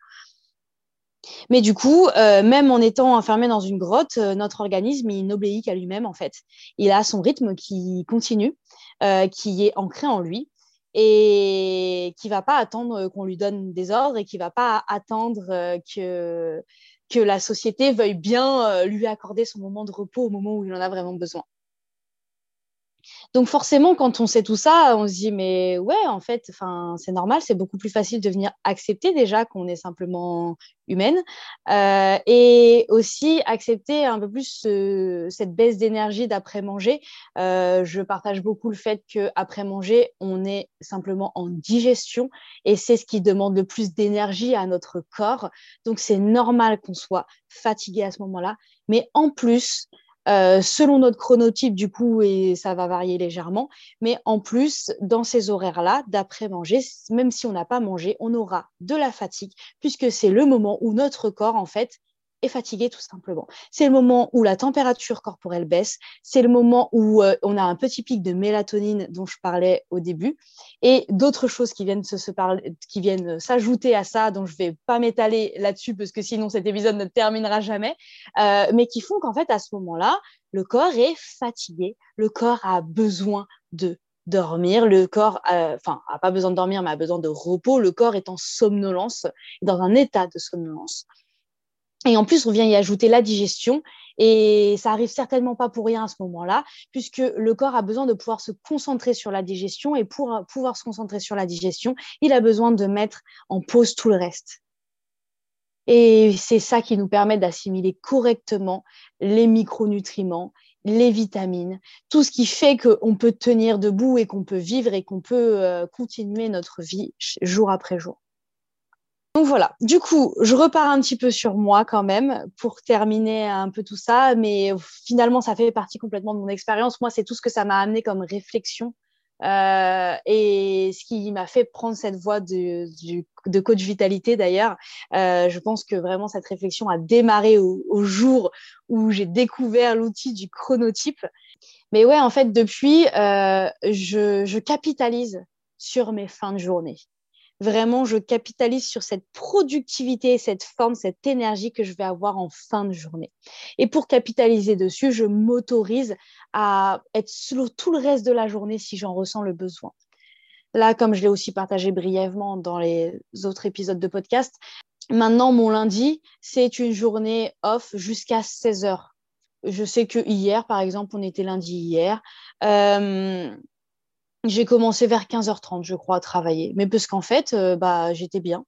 [SPEAKER 2] Mais du coup, euh, même en étant enfermé dans une grotte, euh, notre organisme, il n'obéit qu'à lui-même, en fait. Il a son rythme qui continue, euh, qui est ancré en lui et qui va pas attendre qu'on lui donne des ordres et qui va pas attendre que, que la société veuille bien lui accorder son moment de repos au moment où il en a vraiment besoin. Donc forcément, quand on sait tout ça, on se dit mais ouais, en fait, c'est normal, c'est beaucoup plus facile de venir accepter déjà qu'on est simplement humaine euh, et aussi accepter un peu plus cette baisse d'énergie d'après manger. Euh, je partage beaucoup le fait que après manger, on est simplement en digestion et c'est ce qui demande le plus d'énergie à notre corps. Donc c'est normal qu'on soit fatigué à ce moment-là, mais en plus euh, selon notre chronotype, du coup, et ça va varier légèrement. Mais en plus, dans ces horaires-là, d'après manger, même si on n'a pas mangé, on aura de la fatigue, puisque c'est le moment où notre corps, en fait, fatigué tout simplement. C'est le moment où la température corporelle baisse, c'est le moment où euh, on a un petit pic de mélatonine dont je parlais au début, et d'autres choses qui viennent se, parler, qui viennent s'ajouter à ça, dont je vais pas m'étaler là-dessus parce que sinon cet épisode ne terminera jamais, euh, mais qui font qu'en fait à ce moment-là, le corps est fatigué, le corps a besoin de dormir, le corps, euh, enfin, a pas besoin de dormir, mais a besoin de repos, le corps est en somnolence, dans un état de somnolence. Et en plus, on vient y ajouter la digestion. Et ça arrive certainement pas pour rien à ce moment-là, puisque le corps a besoin de pouvoir se concentrer sur la digestion. Et pour pouvoir se concentrer sur la digestion, il a besoin de mettre en pause tout le reste. Et c'est ça qui nous permet d'assimiler correctement les micronutriments, les vitamines, tout ce qui fait qu'on peut tenir debout et qu'on peut vivre et qu'on peut euh, continuer notre vie jour après jour. Donc voilà, du coup, je repars un petit peu sur moi quand même pour terminer un peu tout ça, mais finalement, ça fait partie complètement de mon expérience. Moi, c'est tout ce que ça m'a amené comme réflexion euh, et ce qui m'a fait prendre cette voie de, de coach vitalité d'ailleurs. Euh, je pense que vraiment cette réflexion a démarré au, jour où j'ai découvert l'outil du chronotype. Mais ouais, en fait, depuis, euh, je, je capitalise sur mes fins de journée vraiment, je capitalise sur cette productivité, cette forme, cette énergie que je vais avoir en fin de journée. Et pour capitaliser dessus, je m'autorise à être slow tout le reste de la journée si j'en ressens le besoin. Là, comme je l'ai aussi partagé brièvement dans les autres épisodes de podcast, maintenant, mon lundi, c'est une journée off jusqu'à 16 heures. Je sais que hier, par exemple, on était lundi hier. Euh, j'ai commencé vers 15h30, je crois, à travailler. Mais parce qu'en fait, euh, bah, j'étais bien.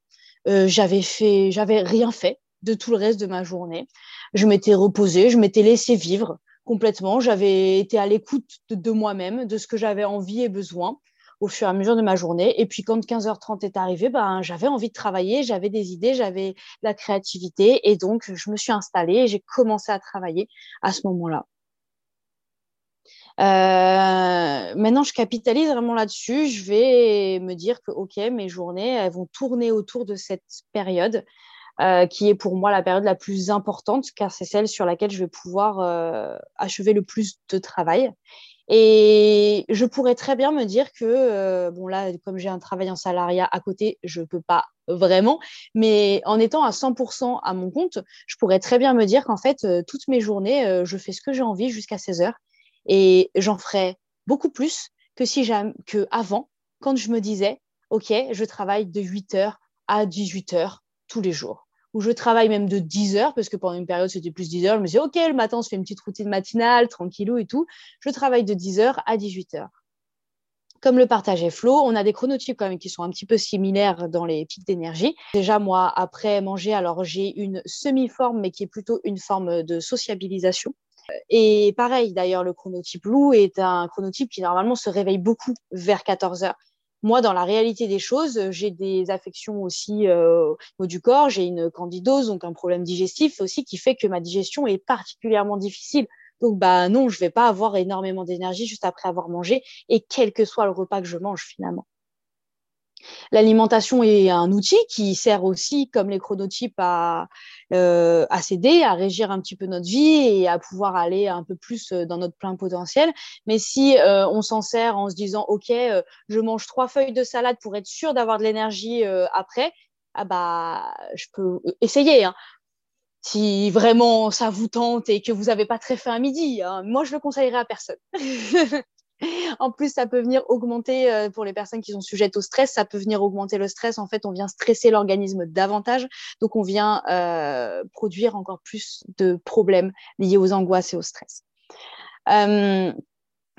[SPEAKER 2] Euh, j'avais fait, j'avais rien fait de tout le reste de ma journée. Je m'étais reposée, je m'étais laissé vivre complètement. J'avais été à l'écoute de, moi-même, de ce que j'avais envie et besoin au fur et à mesure de ma journée. Et puis quand 15h30 est arrivé, ben, j'avais envie de travailler, j'avais des idées, j'avais la créativité. Et donc, je me suis installée et j'ai commencé à travailler à ce moment-là. Euh, maintenant, je capitalise vraiment là-dessus. Je vais me dire que, OK, mes journées, elles vont tourner autour de cette période euh, qui est pour moi la période la plus importante, car c'est celle sur laquelle je vais pouvoir euh, achever le plus de travail. Et je pourrais très bien me dire que, bon là, comme j'ai un travail en salariat à côté, je ne peux pas vraiment, mais en étant à 100% à mon compte, je pourrais très bien me dire qu'en fait, toutes mes journées, je fais ce que j'ai envie jusqu'à 16 heures et j'en ferais beaucoup plus que si que avant, quand je me disais, OK, je travaille de 8h à 18h tous les jours. Ou je travaille même de 10 heures, parce que pendant une période, c'était plus 10 heures. Je me disais, OK, le matin, on se fait une petite routine matinale, tranquillou et tout. Je travaille de 10 heures à 18 heures. Comme le partageait Flo, on a des chronotypes quand même qui sont un petit peu similaires dans les pics d'énergie. Déjà, moi, après manger, alors j'ai une semi-forme, mais qui est plutôt une forme de sociabilisation. Et pareil, d'ailleurs, le chronotype loup est un chronotype qui normalement se réveille beaucoup vers 14 heures. Moi, dans la réalité des choses, j'ai des affections aussi euh, du corps, j'ai une candidose, donc un problème digestif aussi qui fait que ma digestion est particulièrement difficile. Donc, bah non, je vais pas avoir énormément d'énergie juste après avoir mangé, et quel que soit le repas que je mange finalement. L'alimentation est un outil qui sert aussi, comme les chronotypes, à, euh, à s'aider, à régir un petit peu notre vie et à pouvoir aller un peu plus euh, dans notre plein potentiel. Mais si euh, on s'en sert en se disant, OK, je mange trois feuilles de salade pour être sûr d'avoir de l'énergie après, ah bah, je peux essayer. Hein. Si vraiment ça vous tente et que vous n'avez pas très faim à midi, hein, moi je le conseillerais à personne. en plus, ça peut venir augmenter, euh, pour les personnes qui sont sujettes au stress, ça peut venir augmenter le stress. En fait, on vient stresser l'organisme davantage. Donc, on vient euh, produire encore plus de problèmes liés aux angoisses et au stress. Euh,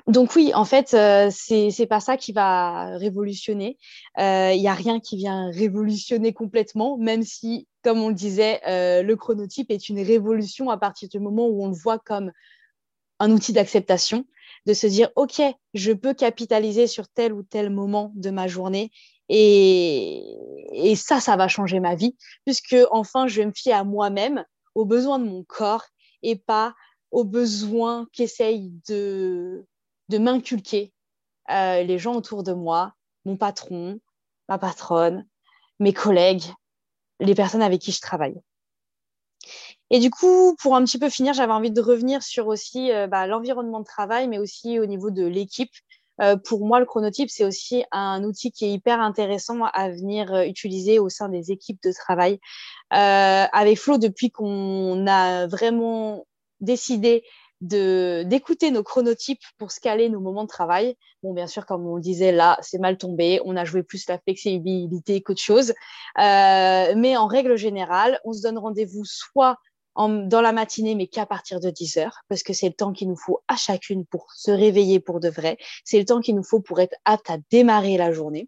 [SPEAKER 2] donc oui, en fait, euh, c'est pas ça qui va révolutionner. Il n'y a rien qui vient révolutionner complètement, même si, comme on le disait, le chronotype est une révolution à partir du moment où on le voit comme un outil d'acceptation, de se dire, OK, je peux capitaliser sur tel ou tel moment de ma journée et, et ça, ça va changer ma vie, puisque enfin, je vais me fier à moi-même, aux besoins de mon corps et pas aux besoins qu'essaye de de m'inculquer euh, les gens autour de moi, mon patron, ma patronne, mes collègues, les personnes avec qui je travaille. Et du coup, pour un petit peu finir, j'avais envie de revenir sur aussi euh, bah, l'environnement de travail, mais aussi au niveau de l'équipe. Euh, pour moi, le chronotype, c'est aussi un outil qui est hyper intéressant à venir utiliser au sein des équipes de travail. avec Flo, depuis qu'on a vraiment décidé d'écouter nos chronotypes pour scaler nos moments de travail. Bon, bien sûr, comme on le disait, là, c'est mal tombé. On a joué plus la flexibilité qu'autre chose. Euh, mais en règle générale, on se donne rendez-vous soit dans la matinée, mais qu'à partir de 10 heures, parce que c'est le temps qu'il nous faut à chacune pour se réveiller pour de vrai. C'est le temps qu'il nous faut pour être apte à démarrer la journée.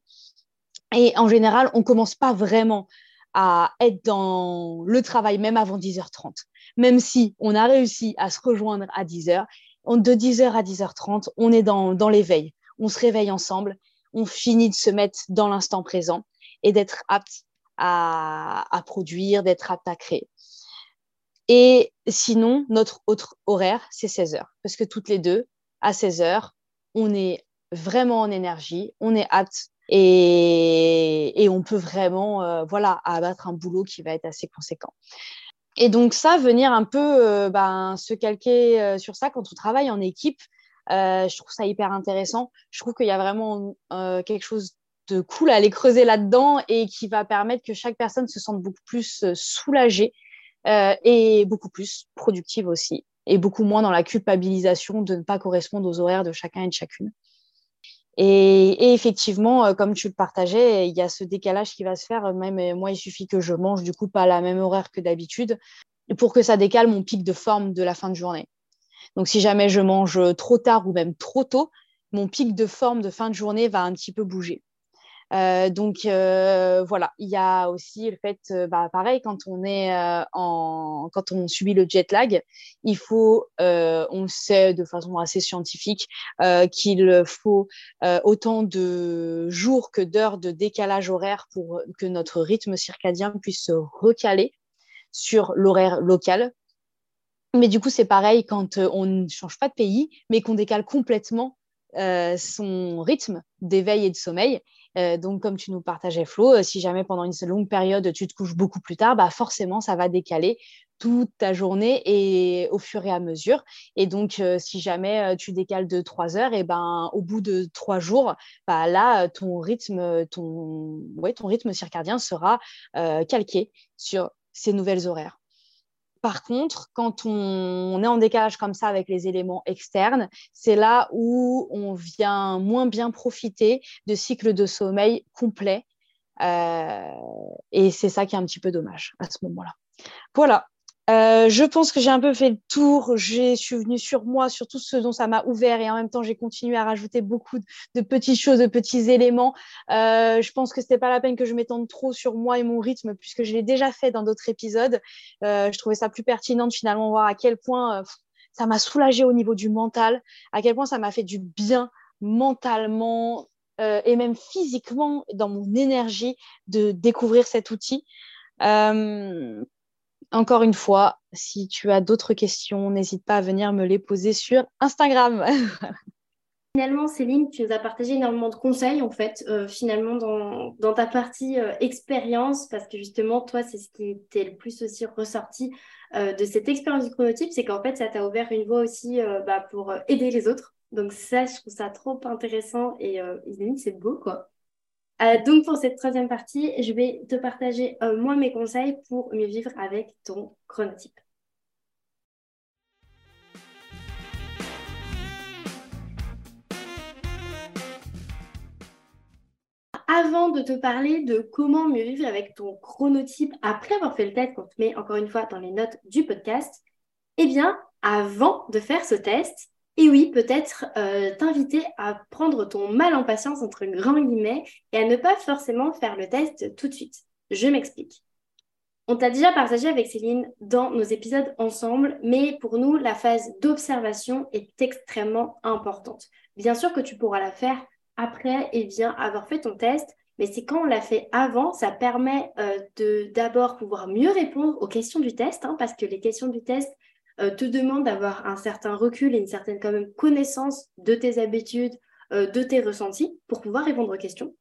[SPEAKER 2] Et en général, on commence pas vraiment à être dans le travail même avant 10h30. Même si on a réussi à se rejoindre à 10h, de 10h à 10h30, on est dans, dans l'éveil. On se réveille ensemble, on finit de se mettre dans l'instant présent et d'être apte à, à produire, d'être apte à créer. Et sinon, notre autre horaire, c'est 16 h Parce que toutes les deux, à 16 h on est vraiment en énergie, on est apte et, on peut vraiment euh, voilà, abattre un boulot qui va être assez conséquent. Et donc ça, venir un peu euh, ben, se calquer euh, sur ça quand on travaille en équipe, je trouve ça hyper intéressant. Je trouve qu'il y a vraiment quelque chose de cool à aller creuser là-dedans et qui va permettre que chaque personne se sente beaucoup plus soulagée et beaucoup plus productive aussi et beaucoup moins dans la culpabilisation de ne pas correspondre aux horaires de chacun et de chacune. Et, effectivement, euh, comme tu le partageais, il y a ce décalage qui va se faire. Même euh, moi, il suffit que je mange du coup pas à la même horaire que d'habitude pour que ça décale mon pic de forme de la fin de journée. Donc, si jamais je mange trop tard ou même trop tôt, mon pic de forme de fin de journée va un petit peu bouger. Euh, donc euh, voilà, il y a aussi le fait, euh, bah, pareil, quand on est en, quand on subit le jet lag, il faut, on sait de façon assez scientifique qu'il faut autant de jours que d'heures de décalage horaire pour que notre rythme circadien puisse se recaler sur l'horaire local. Mais du coup, c'est pareil quand on ne change pas de pays, mais qu'on décale complètement son rythme d'éveil et de sommeil. Euh, donc, comme tu nous partageais, Flo, euh, si jamais pendant une longue période, tu te couches beaucoup plus tard, bah forcément, ça va décaler toute ta journée et au fur et à mesure. Et donc, euh, si jamais tu décales de trois heures, et ben, au bout de trois jours, bah, là, ton rythme, ton, ouais, ton rythme circadien sera calqué sur ces nouvelles horaires. Par contre, quand on, est en décalage comme ça avec les éléments externes, c'est là où on vient moins bien profiter de cycles de sommeil complets. Euh, et c'est ça qui est un petit peu dommage à ce moment-là. Voilà, euh, je pense que j'ai un peu fait le tour. Je suis venue sur moi, sur tout ce dont ça m'a ouvert et en même temps, j'ai continué à rajouter beaucoup de, petites choses, de petits éléments. Euh, je pense que c'était pas la peine que je m'étende trop sur moi et mon rythme puisque je l'ai déjà fait dans d'autres épisodes. Euh, je trouvais ça plus pertinent de finalement voir à quel point ça m'a soulagé au niveau du mental, à quel point ça m'a fait du bien mentalement et même physiquement dans mon énergie de découvrir cet outil. Encore une fois, si tu as d'autres questions, n'hésite pas à venir me les poser sur Instagram.
[SPEAKER 1] Finalement, Céline, tu nous as partagé énormément de conseils, en fait, euh, finalement, dans, ta partie euh, expérience, parce que justement, toi, c'est ce qui était le plus aussi ressorti euh, de cette expérience du chronotype, c'est qu'en fait, ça t'a ouvert une voie aussi bah, pour aider les autres. Donc ça, je trouve ça trop intéressant et c'est beau, quoi. Donc pour cette troisième partie, je vais te partager moi mes conseils pour mieux vivre avec ton chronotype. avant de te parler de comment mieux vivre avec ton chronotype après avoir fait le test qu'on te met encore une fois dans les notes du podcast, eh bien, avant de faire ce test, et oui, peut-être euh, t'inviter à prendre ton mal en patience entre grands guillemets et à ne pas forcément faire le test tout de suite. Je m'explique. On t'a déjà partagé avec Céline dans nos épisodes ensemble, mais pour nous, la phase d'observation est extrêmement importante. Bien sûr que tu pourras la faire après et bien avoir fait ton test. Mais c'est quand on l'a fait avant, ça permet euh, de d'abord pouvoir mieux répondre aux questions du test, hein, parce que les questions du test euh, te demandent d'avoir un certain recul et une certaine quand même connaissance de tes habitudes, euh, de tes ressentis, pour pouvoir répondre aux questions.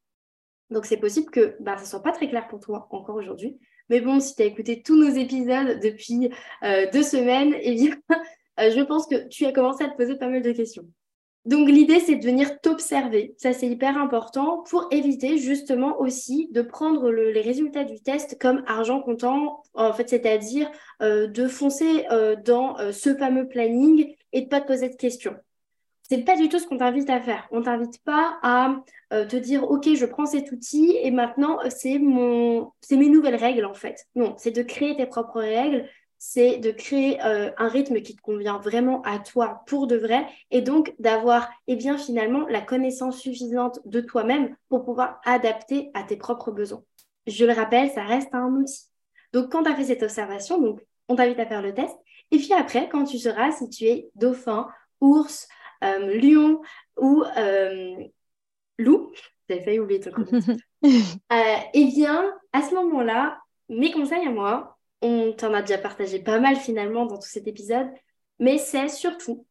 [SPEAKER 1] Donc c'est possible que bah, ça ne soit pas très clair pour toi encore aujourd'hui. Mais bon, si tu as écouté tous nos épisodes depuis deux semaines, eh bien, je pense que tu as commencé à te poser pas mal de questions. Donc l'idée, c'est de venir t'observer. Ça, c'est hyper important pour éviter justement aussi de prendre les résultats du test comme argent comptant, en fait, c'est-à-dire euh, de foncer euh, dans euh, ce fameux planning et de pas te poser de questions. C'est pas du tout ce qu'on t'invite à faire. On t'invite pas à te dire OK, je prends cet outil et maintenant c'est c'est mes nouvelles règles en fait. Non, c'est de créer tes propres règles, c'est de créer euh, un rythme qui te convient vraiment à toi pour de vrai et donc d'avoir eh bien finalement la connaissance suffisante de toi-même pour pouvoir adapter à tes propres besoins. Je le rappelle, ça reste un outil. Donc quand tu as fait cette observation, donc on t'invite à faire le test et puis après quand tu seras si tu es dauphin, ours, euh, lion ou euh, loup, j'avais failli oublier ton eh bien à ce moment-là, mes conseils à moi, on t'en a déjà partagé pas mal finalement dans tout cet épisode, mais c'est surtout,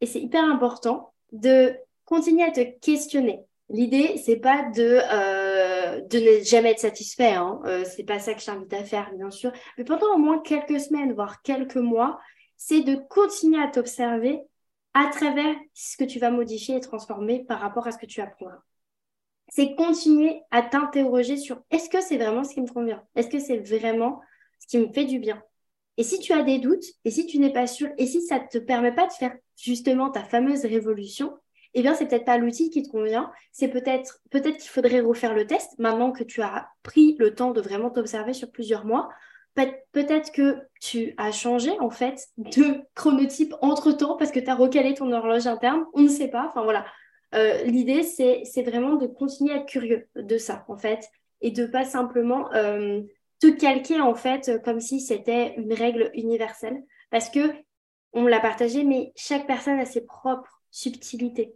[SPEAKER 1] et c'est hyper important, de continuer à te questionner. L'idée, c'est pas de, euh, de ne jamais être satisfait, hein. Euh, c'est pas ça que je t'invite à faire, bien sûr, mais pendant au moins quelques semaines, voire quelques mois, c'est de continuer à t'observer à travers ce que tu vas modifier et transformer par rapport à ce que tu apprendras. C'est continuer à t'interroger sur est-ce que c'est vraiment ce qui me convient? Est-ce que c'est vraiment ce qui me fait du bien. Et si tu as des doutes, et si tu n'es pas sûr, et si ça ne te permet pas de faire justement ta fameuse révolution, eh bien, c'est peut-être pas l'outil qui te convient. C'est peut-être peut-être qu'il faudrait refaire le test maintenant que tu as pris le temps de vraiment t'observer sur plusieurs mois. peut-être que tu as changé en fait de chronotype entre-temps parce que tu as recalé ton horloge interne. On ne sait pas. Enfin voilà. Euh, l'idée, c'est vraiment de continuer à être curieux de ça en fait et de pas simplement euh, te calquer en fait comme si c'était une règle universelle parce que on l'a partagé mais chaque personne a ses propres subtilités.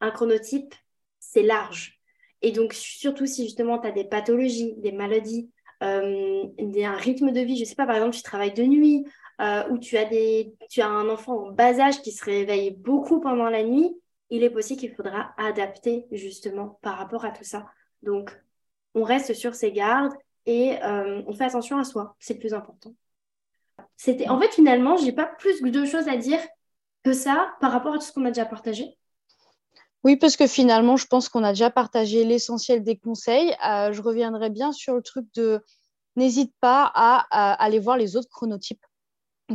[SPEAKER 1] Un chronotype, c'est large. Et donc surtout si justement tu as des pathologies, des maladies, euh, un rythme de vie, je sais pas par exemple tu travailles de nuit euh, ou tu as des tu as un enfant en bas âge qui se réveille beaucoup pendant la nuit, il est possible qu'il faudra adapter justement par rapport à tout ça. Donc on reste sur ses gardes et euh, on fait attention à soi, c'est le plus important. C'était, en fait, finalement, j'ai pas plus de choses à dire que ça par rapport à tout ce qu'on a déjà partagé.
[SPEAKER 2] Oui, parce que finalement, je pense qu'on a déjà partagé l'essentiel des conseils. Euh, je reviendrai bien sur le truc de n'hésite pas à, aller voir les autres chronotypes.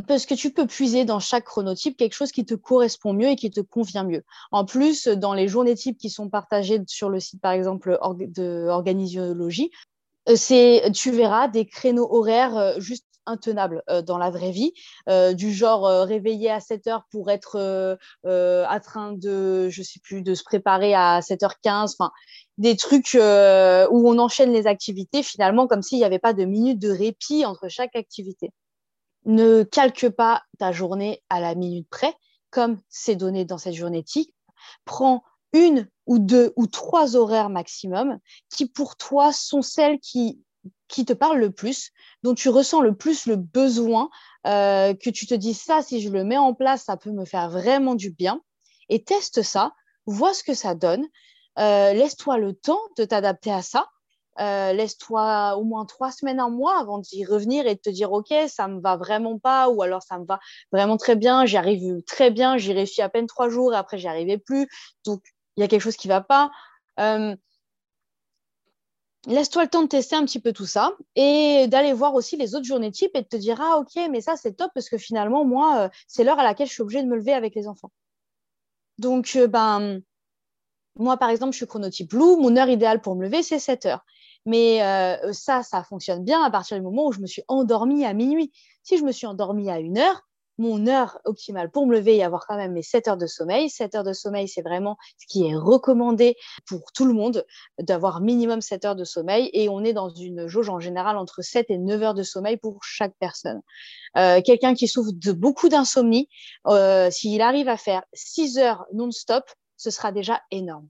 [SPEAKER 2] Parce que tu peux puiser dans chaque chronotype quelque chose qui te correspond mieux et qui te convient mieux. En plus, dans les journées types qui sont partagées sur le site, par exemple, de Organisiologie, euh, c'est, tu verras des créneaux horaires euh, juste intenables euh, dans la vraie vie, du genre réveiller à 7 heures pour être en train de, je sais plus, de se préparer à 7h15, enfin, des trucs où on enchaîne les activités finalement comme s'il n'y avait pas de minute de répit entre chaque activité. Ne calque pas ta journée à la minute près, comme c'est donné dans cette journée type. Prends une ou deux ou trois horaires maximum qui pour toi sont celles qui, qui te parlent le plus, dont tu ressens le plus le besoin, euh, que tu te dis ça, si je le mets en place, ça peut me faire vraiment du bien. Et teste ça, vois ce que ça donne. Euh, laisse-toi le temps de t'adapter à ça. Euh, laisse-toi au moins trois semaines, un mois avant d'y revenir et de te dire ok, ça me va vraiment pas ou alors ça me va vraiment très bien, j'y arrive très bien, j'y réussis à peine trois jours et après j'y arrivais plus. Donc il y a quelque chose qui ne va pas. Euh, laisse-toi le temps de tester un petit peu tout ça et d'aller voir aussi les autres journées types et de te dire ah ok mais ça c'est top parce que finalement moi euh, c'est l'heure à laquelle je suis obligée de me lever avec les enfants. Donc euh, ben moi par exemple je suis chronotype blue, mon heure idéale pour me lever c'est 7 heures. Mais ça ça fonctionne bien à partir du moment où je me suis endormie à minuit. Si je me suis endormie à une heure, mon heure optimale pour me lever et avoir quand même mes 7 heures de sommeil. 7 heures de sommeil, c'est vraiment ce qui est recommandé pour tout le monde, d'avoir minimum 7 heures de sommeil. Et on est dans une jauge en général entre 7 et 9 heures de sommeil pour chaque personne. Euh, Quelqu'un qui souffre de beaucoup d'insomnie, euh, s'il arrive à faire 6 heures non-stop, ce sera déjà énorme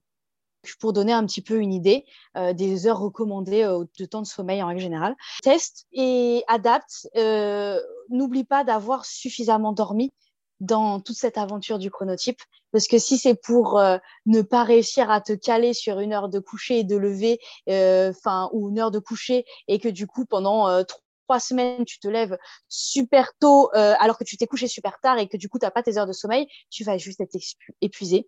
[SPEAKER 2] pour donner un petit peu une idée euh, des heures recommandées euh, de temps de sommeil en règle générale. Teste et adapte. Euh, n'oublie pas d'avoir suffisamment dormi dans toute cette aventure du chronotype. Parce que si c'est pour ne pas réussir à te caler sur une heure de coucher et de lever, enfin, ou une heure de coucher, et que du coup, pendant trois semaines, tu te lèves super tôt, alors que tu t'es couché super tard et que du coup, tu n'as pas tes heures de sommeil, tu vas juste être épuisé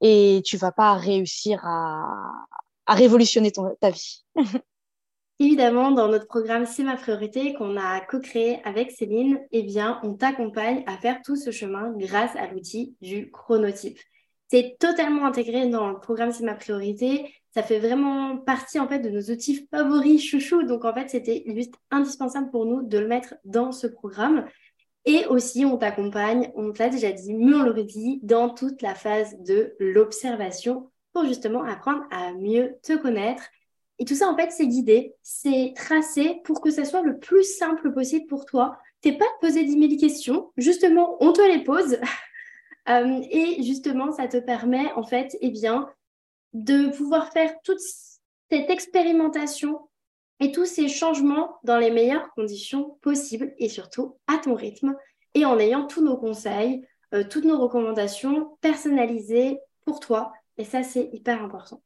[SPEAKER 2] et tu vas pas réussir à, à révolutionner ton, ta vie.
[SPEAKER 1] Évidemment, dans notre programme C'est ma priorité qu'on a co-créé avec Céline, eh bien, on t'accompagne à faire tout ce chemin grâce à l'outil du chronotype. C'est totalement intégré dans le programme C'est ma priorité. Ça fait vraiment partie en fait de nos outils favoris chouchou. Donc en fait, c'était juste indispensable pour nous de le mettre dans ce programme. Et aussi, on t'accompagne, on te l'a déjà dit, mais on le redit, dans toute la phase de l'observation pour justement apprendre à mieux te connaître. Et tout ça, en fait, c'est guidé, c'est tracé pour que ça soit le plus simple possible pour toi. T'es pas de poser 10 000 questions, justement, on te les pose. Euh, et justement, ça te permet, en fait, eh bien, de pouvoir faire toute cette expérimentation et tous ces changements dans les meilleures conditions possibles et surtout à ton rythme et en ayant tous nos conseils, euh, toutes nos recommandations personnalisées pour toi. Et ça, c'est hyper important.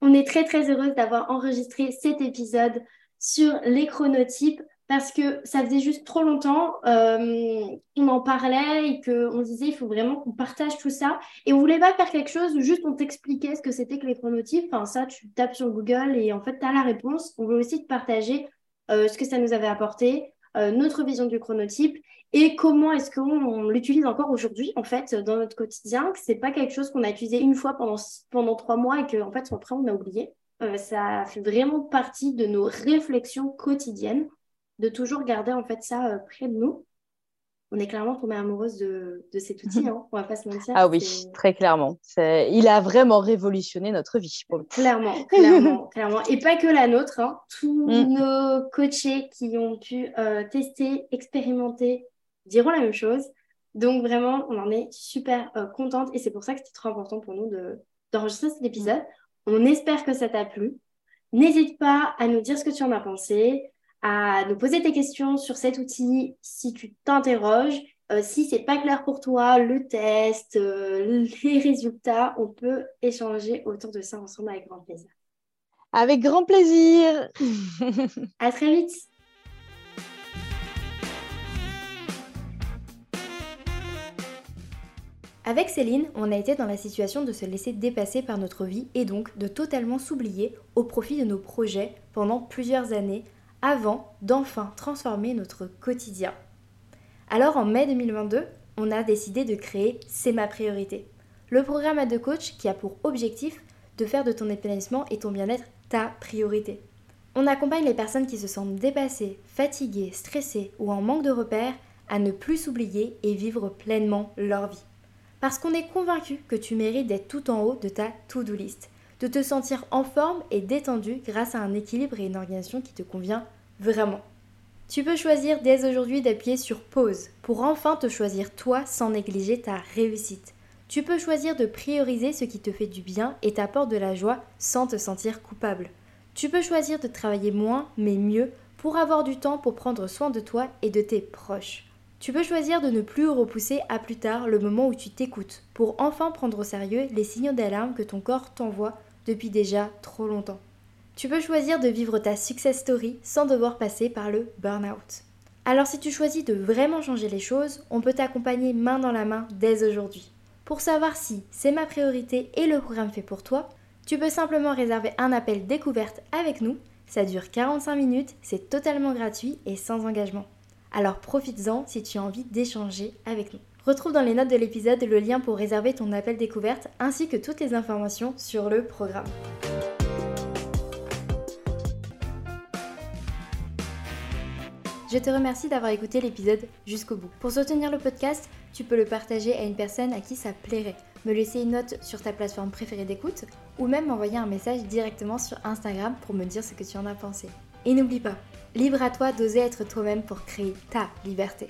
[SPEAKER 1] On est très très heureuse d'avoir enregistré cet épisode sur les chronotypes parce que ça faisait juste trop longtemps euh, qu'on en parlait et qu'on disait il faut vraiment qu'on partage tout ça. Et on voulait pas faire quelque chose, juste on t'expliquait ce que c'était que les chronotypes. Enfin, ça, tu tapes sur Google et en fait, tu as la réponse. On veut aussi te partager euh, ce que ça nous avait apporté, euh, notre vision du chronotype et comment est-ce qu'on l'utilise encore aujourd'hui, en fait, dans notre quotidien, que c'est pas quelque chose qu'on a utilisé une fois pendant, pendant trois mois et qu'en en fait, après, on a oublié. ça fait vraiment partie de nos réflexions quotidiennes de toujours garder en fait ça euh, près de nous. On est clairement tombé amoureuse de, de cet outil, hein, on va pas se mentir.
[SPEAKER 2] Ah oui, très clairement. Il a vraiment révolutionné notre vie.
[SPEAKER 1] Clairement, clairement, clairement. Et pas que la nôtre. Hein. Tous mm. nos coachés qui ont pu euh, tester, expérimenter, diront la même chose. Donc vraiment, on en est super euh, contente et c'est pour ça que c'était trop important pour nous d'enregistrer cet épisode. On espère que ça t'a plu. N'hésite pas à nous dire ce que tu en as pensé, à nous poser tes questions sur cet outil si tu t'interroges. Euh, si c'est pas clair pour toi, le test, euh, les résultats, on peut échanger autour de ça ensemble avec grand plaisir.
[SPEAKER 2] Avec grand plaisir.
[SPEAKER 1] à très vite. Avec Céline, on a été dans la situation de se laisser dépasser par notre vie et donc de totalement s'oublier au profit de nos projets pendant plusieurs années avant d'enfin transformer notre quotidien. Alors en mai 2022, on a décidé de créer C'est ma priorité, le programme à deux coach qui a pour objectif de faire de ton épanouissement et ton bien-être ta priorité. On accompagne les personnes qui se sentent dépassées, fatiguées, stressées ou en manque de repères à ne plus s'oublier et vivre pleinement leur vie. Parce qu'on est convaincu que tu mérites d'être tout en haut de ta to-do list, de te sentir en forme et détendu grâce à un équilibre et une organisation qui te convient Vraiment. Tu peux choisir dès aujourd'hui d'appuyer sur pause pour enfin te choisir toi sans négliger ta réussite. Tu peux choisir de prioriser ce qui te fait du bien et t'apporte de la joie sans te sentir coupable. Tu peux choisir de travailler moins mais mieux pour avoir du temps pour prendre soin de toi et de tes proches. Tu peux choisir de ne plus repousser à plus tard le moment où tu t'écoutes pour enfin prendre au sérieux les signaux d'alarme que ton corps t'envoie depuis déjà trop longtemps. Tu peux choisir de vivre ta success story sans devoir passer par le burn-out. Alors si tu choisis de vraiment changer les choses, on peut t'accompagner main dans la main dès aujourd'hui. Pour savoir si c'est ma priorité et le programme fait pour toi, tu peux simplement réserver un appel découverte avec nous. Ça dure 45 minutes, c'est totalement gratuit et sans engagement. Alors profites-en si tu as envie d'échanger avec nous. Retrouve dans les notes de l'épisode le lien pour réserver ton appel découverte ainsi que toutes les informations sur le programme. Je te remercie d'avoir écouté l'épisode jusqu'au bout. Pour soutenir le podcast, tu peux le partager à une personne à qui ça plairait, me laisser une note sur ta plateforme préférée d'écoute ou même m'envoyer un message directement sur Instagram pour me dire ce que tu en as pensé. Et n'oublie pas, libre à toi d'oser être toi-même pour créer ta liberté.